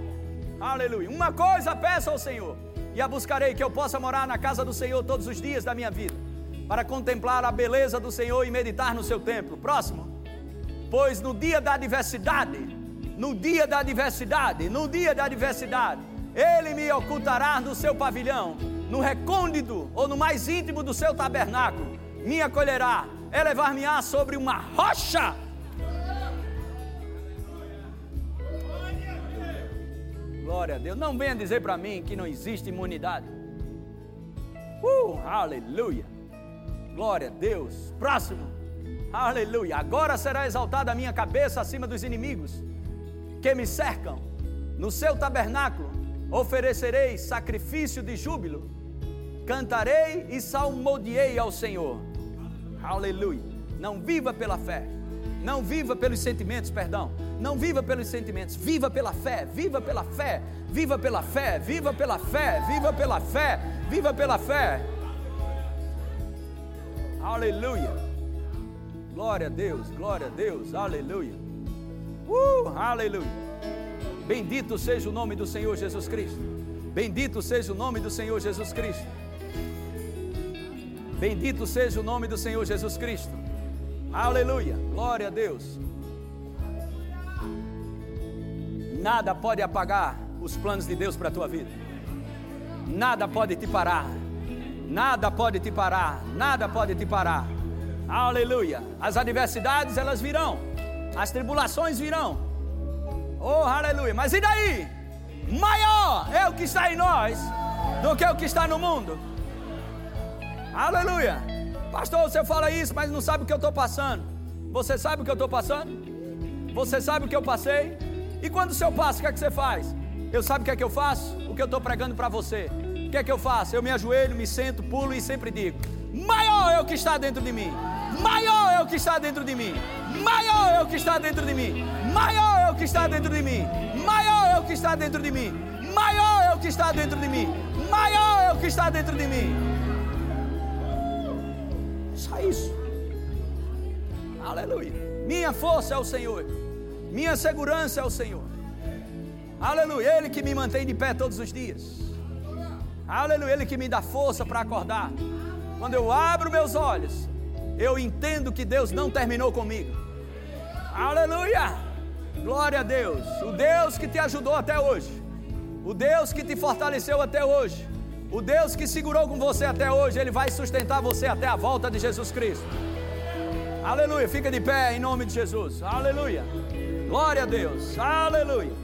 Aleluia. Uma coisa peço ao Senhor, e a buscarei, que eu possa morar na casa do Senhor todos os dias da minha vida, para contemplar a beleza do Senhor e meditar no seu templo. Próximo. Pois no dia da adversidade, no dia da adversidade, no dia da adversidade, ele me ocultará no seu pavilhão, no recôndito ou no mais íntimo do seu tabernáculo, me acolherá, elevar-me-á sobre uma rocha Glória a Deus. Não venha dizer para mim que não existe imunidade. Uh, aleluia. Glória a Deus. Próximo. Aleluia. Agora será exaltada a minha cabeça acima dos inimigos que me cercam. No seu tabernáculo oferecerei sacrifício de júbilo. Cantarei e salmodiei ao Senhor. Aleluia. Não viva pela fé não viva pelos sentimentos, perdão. Não viva pelos sentimentos, viva pela fé, viva pela fé, viva pela fé, viva pela fé, viva pela fé, viva pela fé. Aleluia. Glória a Deus, glória a Deus, aleluia. Uh, aleluia. Bendito seja o nome do Senhor Jesus Cristo. Bendito seja o nome do Senhor Jesus Cristo. Bendito seja o nome do Senhor Jesus Cristo. Aleluia, glória a Deus. Nada pode apagar os planos de Deus para a tua vida. Nada pode te parar. Nada pode te parar. Nada pode te parar. Aleluia. As adversidades elas virão. As tribulações virão. Oh, aleluia. Mas e daí? Maior é o que está em nós do que o que está no mundo. Aleluia. Pastor, você fala isso, mas não sabe o que eu estou passando. Você sabe o que eu estou passando? Você sabe o que eu passei? E quando o seu passa, o que é que você faz? Eu sabe o que é que eu faço? O que eu estou pregando para você. Que é que eu faço? Eu me ajoelho, me sento, pulo e sempre digo: Maior é o que está dentro de mim. Maior é o que está dentro de mim. Maior é o que está dentro de mim. Maior é o que está dentro de mim. Maior é o que está dentro de mim. Maior é o que está dentro de mim. Maior é o que está dentro de mim. Só isso. Aleluia. Minha força é o Senhor. Minha segurança é o Senhor. Aleluia. Ele que me mantém de pé todos os dias. Aleluia. Ele que me dá força para acordar. Quando eu abro meus olhos, eu entendo que Deus não terminou comigo. Aleluia! Glória a Deus. O Deus que te ajudou até hoje. O Deus que te fortaleceu até hoje. O Deus que segurou com você até hoje, Ele vai sustentar você até a volta de Jesus Cristo. Aleluia. Fica de pé em nome de Jesus. Aleluia. Glória a Deus. Aleluia.